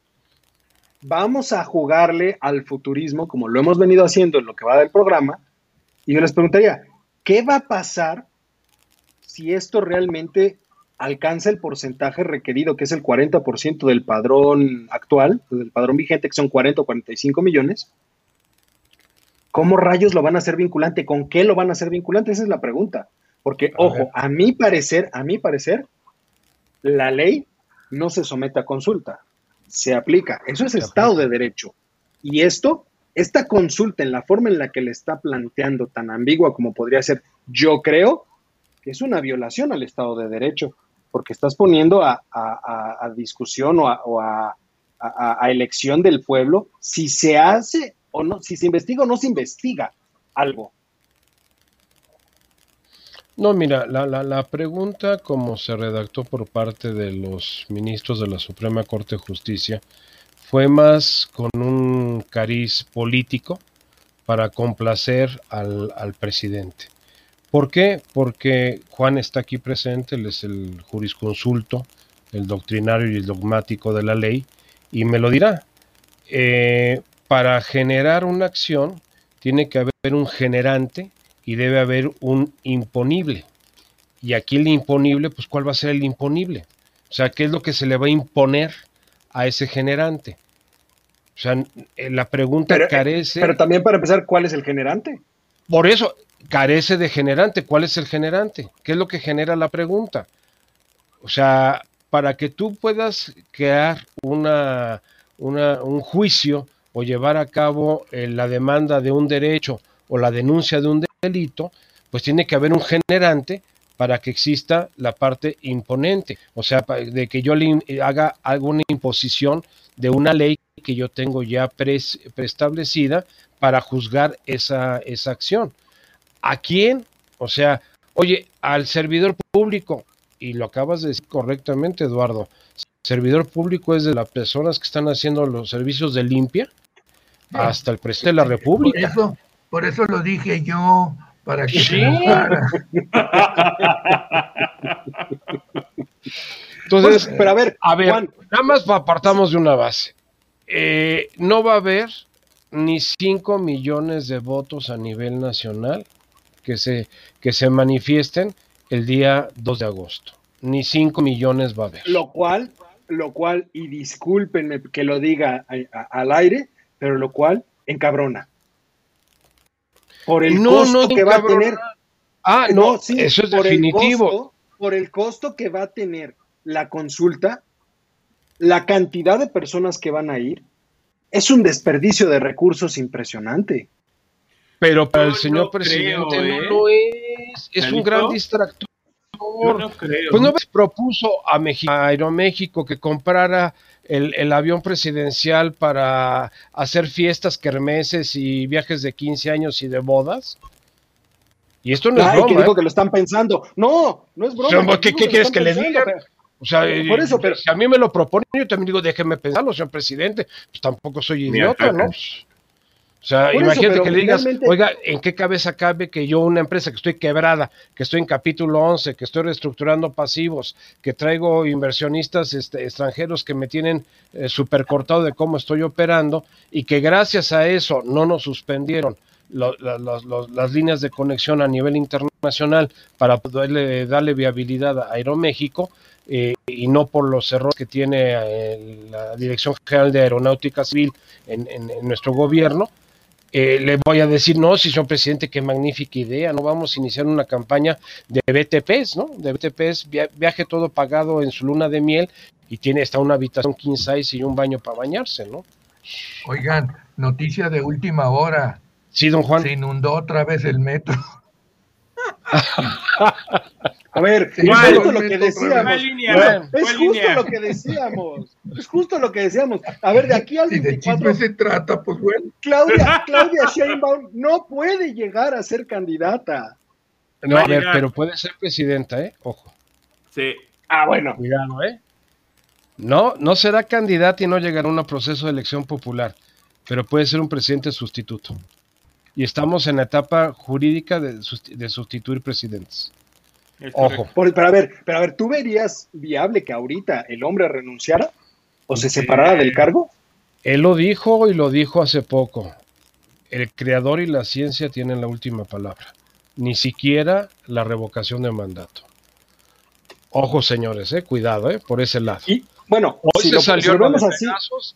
vamos a jugarle al futurismo como lo hemos venido haciendo en lo que va del programa. Y yo les preguntaría, ¿qué va a pasar si esto realmente alcanza el porcentaje requerido, que es el 40% del padrón actual, del padrón vigente, que son 40 o 45 millones? ¿Cómo rayos lo van a hacer vinculante? ¿Con qué lo van a hacer vinculante? Esa es la pregunta. Porque, ojo, a mi parecer, a mi parecer, la ley no se somete a consulta, se aplica. Eso es Estado de Derecho. Y esto, esta consulta en la forma en la que le está planteando tan ambigua como podría ser, yo creo que es una violación al Estado de Derecho, porque estás poniendo a, discusión o, a, a elección del pueblo si se hace o no, si se investiga o no se investiga algo. No, mira, la, la, pregunta como se redactó por parte de los ministros de la Suprema Corte de Justicia fue más con un cariz político para complacer al, al presidente. ¿Por qué? Porque Juan está aquí presente, él es el jurisconsulto, el doctrinario y el dogmático de la ley, y me lo dirá. Eh, para generar una acción tiene que haber un generante y debe haber un imponible. Y aquí el imponible, pues ¿cuál va a ser el imponible? O sea, ¿qué es lo que se le va a imponer a ese generante? O sea, eh, la pregunta eh, carece... Pero también para empezar, ¿cuál es el generante? Por eso, carece de generante. ¿Cuál es el generante? ¿Qué es lo que genera la pregunta? O sea, para que tú puedas crear una, un juicio o llevar a cabo eh, la demanda de un derecho o la denuncia de un delito, pues tiene que haber un generante para que exista la parte imponente, o sea, de que yo le haga alguna imposición de una ley que yo tengo ya preestablecida para juzgar esa, esa acción. ¿A quién? O sea, oye, al servidor público, y lo acabas de decir correctamente, Eduardo, servidor público es de las personas que están haciendo los servicios de limpia hasta el presidente de la República. Por eso, por eso lo dije yo, para que ¿Sí? Entonces, pero a ver, a ver, nada más apartamos de una base. Eh, no va a haber ni 5 millones de votos a nivel nacional que se, que se manifiesten el día 2 de agosto. Ni 5 millones va a haber. Lo cual, lo cual, y discúlpenme que lo diga al aire, pero lo cual encabrona. Por el costo que va a tener. Ah, no, sí, eso es definitivo. por el costo que va a tener la consulta, la cantidad de personas que van a ir, es un desperdicio de recursos impresionante. Pero para el señor presidente no ¿eh? lo es, es un gran distractor. no creo. Pues no propuso a, México, a Aeroméxico que comprara el, avión presidencial para hacer fiestas, kermeses y viajes de 15 años y de bodas. Y esto no es broma. que dijo ¿eh? que lo están pensando. No, no es broma. ¿Qué, quieres que le diga? O sea, por eso, pero, si a mí me lo propone, yo también digo, déjeme pensarlo, señor presidente. Pues tampoco soy idiota, ¿no? O sea, imagínate que le digas, oiga, ¿en qué cabeza cabe que yo, una empresa que estoy quebrada, que estoy en capítulo 11, que estoy reestructurando pasivos, que traigo inversionistas este, extranjeros que me tienen eh, súper cortado de cómo estoy operando y que gracias a eso no nos suspendieron las líneas de conexión a nivel internacional para poderle darle viabilidad a Aeroméxico? Eh, y no por los errores que tiene eh, la Dirección General de Aeronáutica Civil en nuestro gobierno, eh, le voy a decir, no, si son presidente, qué magnífica idea, no vamos a iniciar una campaña de BTPs, ¿no? De BTPs, viaje todo pagado en su luna de miel y tiene hasta una habitación king size y un baño para bañarse, ¿no? Oigan, noticia de última hora. Sí, don Juan. Se inundó otra vez el metro. A ver, es justo lo que decíamos. es justo lo que decíamos. Es justo lo que decíamos. A ver, de aquí al 24. se trata, pues bueno. Claudia, Claudia Sheinbaum no puede llegar a ser candidata. No, a ver, pero puede ser presidenta, ¿eh? Ojo. Sí. Ah, bueno. Cuidado, ¿eh? No, no será candidata y no llegará a un proceso de elección popular, pero puede ser un presidente sustituto. Y estamos en la etapa jurídica de, de sustituir presidentes. Ojo. pero a ver, pero a ver, ¿tú verías viable que ahorita el hombre renunciara o se separara del cargo? Él lo dijo y lo dijo hace poco. El creador y la ciencia tienen la última palabra. Ni siquiera la revocación de mandato. Ojo, señores, eh, cuidado, eh, por ese lado. Y bueno, hoy si se lo salió.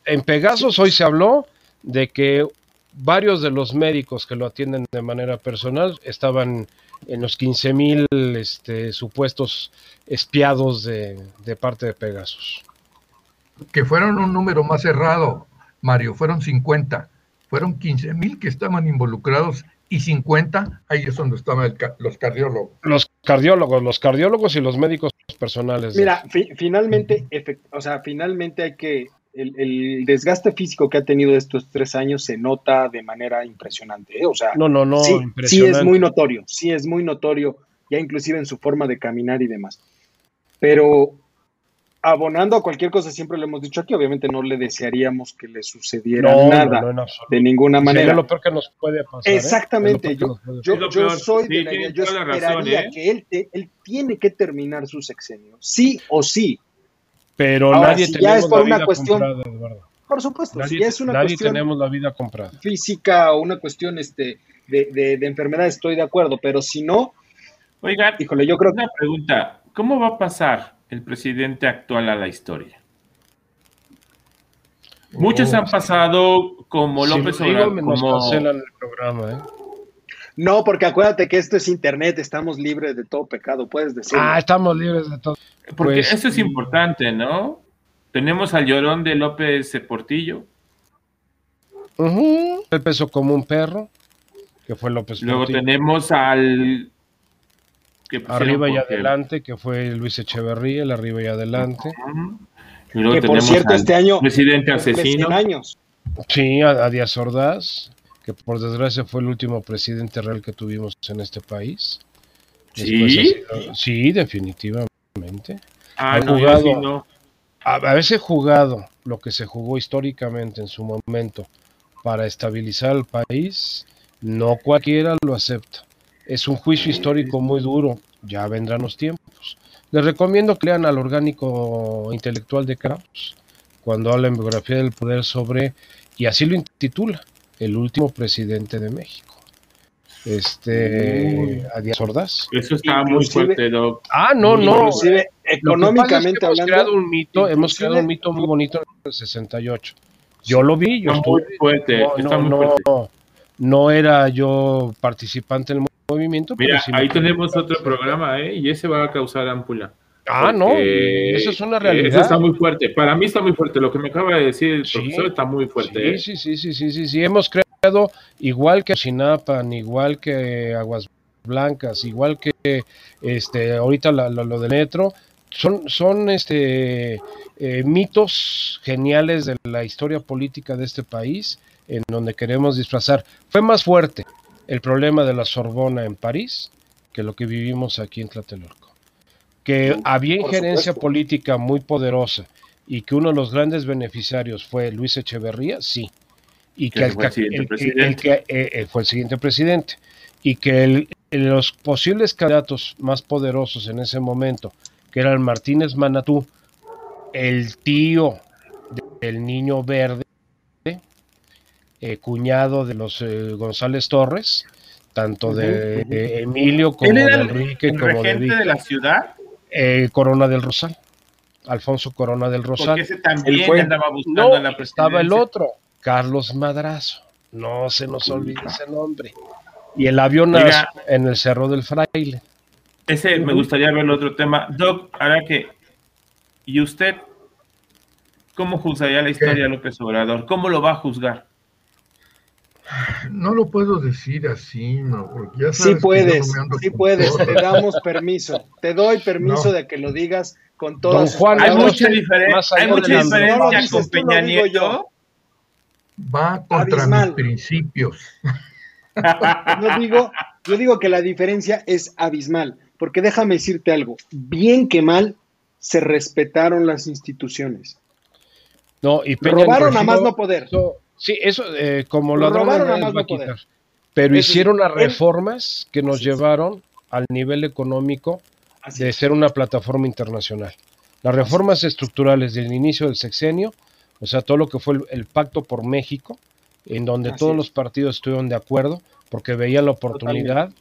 En Pegasus hoy se habló de que varios de los médicos que lo atienden de manera personal estaban en los 15 mil este, supuestos espiados de, de parte de Pegasus. Que fueron un número más cerrado, Mario, fueron 50. Fueron 15 mil que estaban involucrados y 50, ahí es donde estaban el los cardiólogos. Los cardiólogos, los cardiólogos y los médicos personales. Mira, fi- finalmente, o sea, finalmente hay que el, el desgaste físico que ha tenido estos tres años se nota de manera impresionante. ¿eh? O sea, no, no, no, sí, sí es muy notorio, sí es muy notorio, ya inclusive en su forma de caminar y demás. Pero abonando a cualquier cosa, siempre lo hemos dicho aquí, obviamente no le desearíamos que le sucediera No, no, nada no, absoluto. de ninguna Sería manera. lo peor que nos puede pasar. ¿eh? Exactamente, peor yo, yo, yo soy Sí, de la yo toda la esperaría razón, ¿eh? que él, te- él tiene que terminar su sexenio, sí o sí. Pero Ahora, nadie si ya tenemos es por la una vida cuestión- comprada, Eduardo. Por supuesto, Nadie, si ya es una nadie cuestión tenemos la vida comprada. física o una cuestión este, de, de, de enfermedad, estoy de acuerdo, pero si no, Oigan, híjole, yo creo que una pregunta. ¿Cómo va a pasar el presidente actual a la historia? Muchos Oh, han pasado como Si López lo digo, Obrador, nos como... el programa, ¿eh? No, porque acuérdate que esto es internet, estamos libres de todo pecado, puedes decir. Ah, estamos libres de todo. Porque Pues, eso es importante, ¿no? Tenemos al llorón de López Portillo, Ujú. El peso como un perro, que fue López luego Portillo. tenemos al... Arriba y adelante, que fue Luis Echeverría, el arriba y adelante. Y luego que por tenemos cierto, al este año presidente asesino. 100 años. Sí, a, a Díaz Ordaz, que por desgracia fue el último presidente real que tuvimos en este país. Después ¿Sí? sido- sí, definitivamente. Ah, Ha no, jugado- sí no. A- Haberse jugado lo que se jugó históricamente en su momento para estabilizar al país, no cualquiera lo acepta. Es un juicio histórico muy duro, ya vendrán los tiempos. Les recomiendo que lean al orgánico intelectual de Krauss, cuando habla en biografía del poder sobre, y así lo intitula, el último presidente de México. Este, a Díaz Ordaz. Eso está muy fuerte, Doc. Ah, no, no. Inclusive, es que económicamente hemos hablando, creado un mito, hemos creado un mito muy bonito en el 68. Yo lo vi, yo Está muy estuve, fuerte, no, está no, muy no, fuerte. no era yo participante del movimiento, pero Mira, sí ahí tenemos otro programa, ¿eh? Y ese va a causar ámpula. Ah, no, eso es una Eso realidad. está muy fuerte. Para mí está muy fuerte. Lo que me acaba de decir el Sí. profesor está muy fuerte. ¿eh? Sí, sí, sí, sí, sí, sí, sí, hemos creado igual que Chinapan, igual que Aguas Blancas, igual que este ahorita la- lo, lo del metro, son, son este eh, mitos geniales de la historia política de este país en donde queremos disfrazar. Fue más fuerte el problema de la Sorbona en París que lo que vivimos aquí en Tlatelolco. Que había injerencia política muy poderosa y que uno de los grandes beneficiarios fue Luis Echeverría, sí. Y que, Que el, fue el que- el- eh, eh, fue el siguiente presidente. Y que el- los posibles candidatos más poderosos en ese momento, que eran Martínez Manatú, el tío del niño verde, eh, cuñado de los eh, González Torres, tanto de Emilio como ¿Él era de Enrique el como regente de la ciudad? Eh, Corona del Rosal, Alfonso Corona del Porque Rosal. ese también fue. andaba buscando No, la estaba el otro, Carlos Madrazo. No se nos olvide ese nombre. Y el avión Oiga. en el Cerro del Fraile. Ese me gustaría ver el otro tema. Doc, ahora que. ¿Y usted cómo juzgaría la historia de López Obrador? ¿Cómo lo va a juzgar? No lo puedo decir así, no, porque ya sí sabes que yo puedes, no me ando sí con puedes, te damos permiso, te doy permiso No. de que lo digas con todas Don Juan, Hay mucha, diferen- más allá hay mucha diferencia No con Peña. Nieto. Va contra Abismal. mis principios. Yo digo, yo digo que la diferencia es abismal, porque déjame decirte algo, bien que mal se respetaron las instituciones. No, y Peña Robaron a más no poder. Sí, eso eh, como Lo ladrones robaron a nadie más va a no poder. quitar. Pero Eso hicieron las reformas que nos llevaron al nivel económico Así de ser una plataforma internacional. Las reformas estructurales del inicio del sexenio o sea, todo lo que fue el, el pacto por México, en donde Así todos es. los partidos estuvieron de acuerdo, porque veían la oportunidad,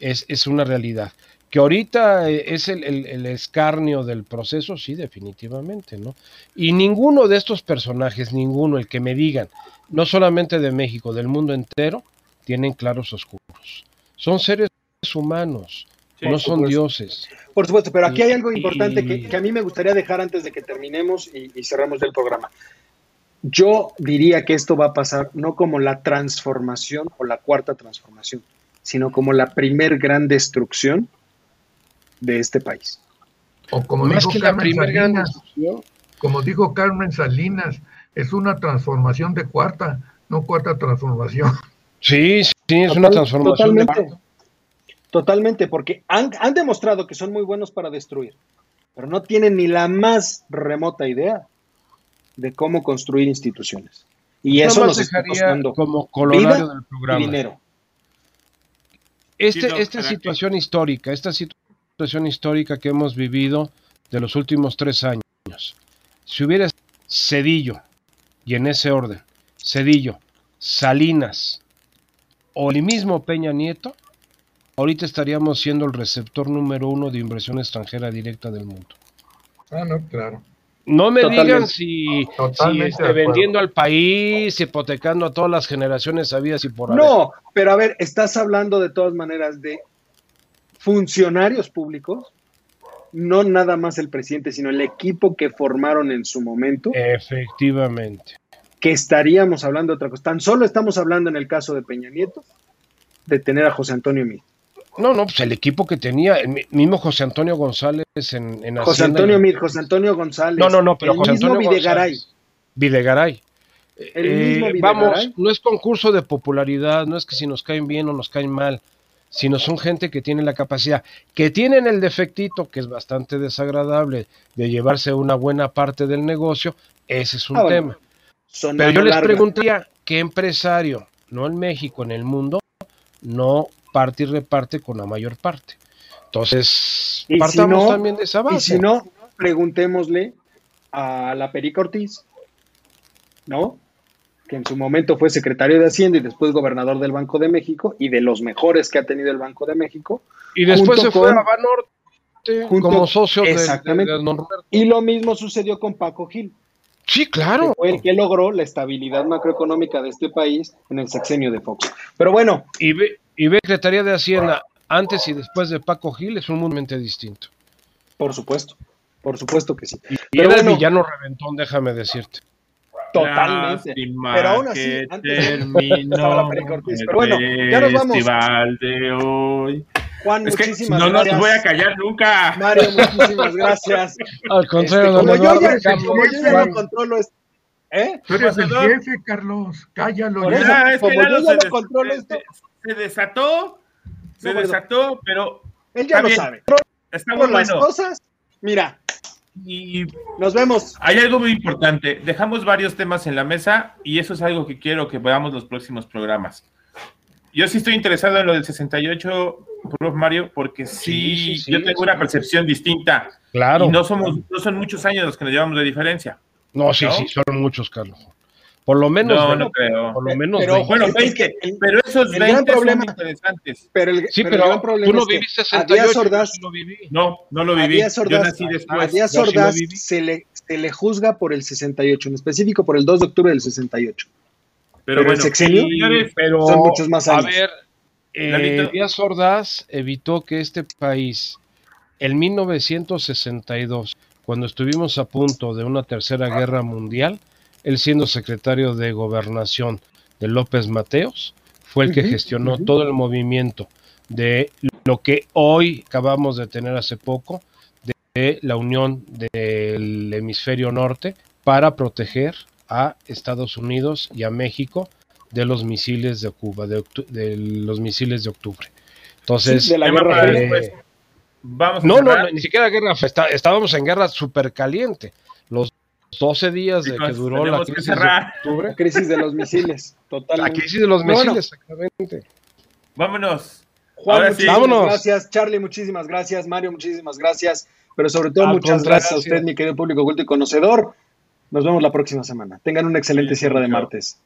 es, es una realidad. Que ahorita eh, es el, el- el escarnio del proceso, sí, definitivamente, ¿no? Y ninguno de estos personajes, ninguno, el que me digan, no solamente de México, del mundo entero, tienen claros oscuros. Son seres humanos, Sí, no son dioses. Por supuesto, pero aquí hay algo Y- importante que, que a mí me gustaría dejar antes de que terminemos y, y cerramos ya el programa. Yo diría que esto va a pasar no como la transformación o la cuarta transformación, sino como la primer gran destrucción de este país. O como Más dijo que la Carmen primera Salinas, como dijo Carmen Salinas, es una transformación de cuarta, no cuarta transformación. Sí, sí, es una transformación. de- Totalmente. Totalmente, porque han, han demostrado que son muy buenos para destruir, pero no tienen ni la más remota idea de cómo construir instituciones. Y Nada eso nos está costando como colorario vida del y programa. dinero. Este, esta situación histórica, esta situación histórica que hemos vivido de los últimos tres años, si hubiera Cedillo, y en ese orden, Cedillo, Salinas o el mismo Peña Nieto, ahorita estaríamos siendo el receptor número uno de inversión extranjera directa del mundo. Ah, no, claro. No me Totalmente. digan si, si este, vendiendo al país, hipotecando a todas las generaciones habidas y por haber. No, pero a ver, estás hablando de todas maneras de funcionarios públicos, no nada más el presidente, sino el equipo que formaron en su momento, Efectivamente. que estaríamos hablando de otra cosa. Tan solo estamos hablando en el caso de Peña Nieto, de tener a José Antonio Mid. No, no, pues el equipo que tenía, el mi- mismo José Antonio González en, en José Antonio Mid, José Antonio González. No, no, no, pero el José mismo Antonio Videgaray. González. Videgaray. El Eh, mismo Videgaray. vamos, no es concurso de popularidad, no es que si nos caen bien o nos caen mal, sino son gente que tiene la capacidad, que tienen el defectito, que es bastante desagradable, de llevarse una buena parte del negocio, ese es un Ah, tema. Pero yo les larga. preguntaría, ¿qué empresario, no en México, en el mundo, no parte y reparte con la mayor parte? Entonces, Y si partamos no- también de esa base. Y si no, preguntémosle a la Perica Ortiz, ¿no? Que en su momento fue secretario de Hacienda y después gobernador del Banco de México y de los mejores que ha tenido el Banco de México. y después se fue con- a Banorte junto- como socio de, exactamente. de- de Roberto. Y lo mismo sucedió con Paco Gil, Sí, que claro. fue el que logró la estabilidad macroeconómica de este país en el sexenio de Fox. Pero bueno, Y ve, y ve Secretaría de Hacienda antes y después de Paco Gil es un mundo distinto. por supuesto, por supuesto que sí. Y Pero era bueno. el villano reventón, déjame decirte. Totalmente. Lástima Pero aún así, que antes estaba la Ortiz. Pero bueno, ya nos vamos. festival de hoy. Juan, Es que muchísimas no nos gracias. voy a callar nunca. Mario, muchísimas gracias. Al Este, contrario, don como, yo ya, Carlos, como yo ya no controlo esto, ¿eh? Tú eres el jefe, Carlos. Cállalo Por ya. eso, Ya, es que como yo no ya des- controlo se- esto. se desató, se No, bueno. desató, pero Él ya lo sabe. está muy las bueno. cosas. Mira, Y nos vemos. hay algo muy importante. Dejamos varios temas en la mesa y eso es algo que quiero que veamos los próximos programas. Yo sí estoy interesado en lo del 68, Prof. Mario, porque sí, Sí, sí, sí, yo tengo sí. una percepción distinta. Claro. Y no somos, no son muchos años los que nos llevamos de diferencia. No, sí, ¿no? sí, son muchos, Carlos. Por lo menos, No, veinte, no creo. por lo menos Pero- 20. Bueno, Es- es 20, que el- pero esos el gran 20 problema- son interesantes. Pero el, Sí, pero pero, el gran problema tú no viviste a 68, Díaz yo Ordaz, sí lo viví. No, no lo a viví. Díaz Yo Ordaz- nací a después. Díaz sí lo Ordaz viví. se, le, se le juzga por el 68, en específico por el 2 de octubre del 68. Pero, pero el bueno, sexenio- señores, pero Son muchos más a años. ver, eh. Díaz Ordaz evitó que este país, en 1962, cuando estuvimos a punto de una tercera guerra mundial, él siendo secretario de gobernación de López Mateos, fue el que gestionó todo el movimiento de lo que hoy acabamos de tener hace poco, de la unión del hemisferio norte para proteger a Estados Unidos y a México de los misiles de Cuba, de, los misiles de octubre. Entonces, Sí, de la Guerra Vamos a no, no, no, ni siquiera guerra, está- estábamos en guerra súper caliente. Los 12 días de que duró la que crisis de octubre, La crisis de los misiles, la totalmente. crisis de los misiles, exactamente. Vámonos. Juan, Ahora muchísimas Vámonos. gracias. Charlie, muchísimas gracias. Mario, muchísimas gracias. Pero sobre todo, Al muchas gracias a usted, mi querido público culto y conocedor. Nos vemos la próxima semana. Tengan un excelente Sí, cierre de chao. martes.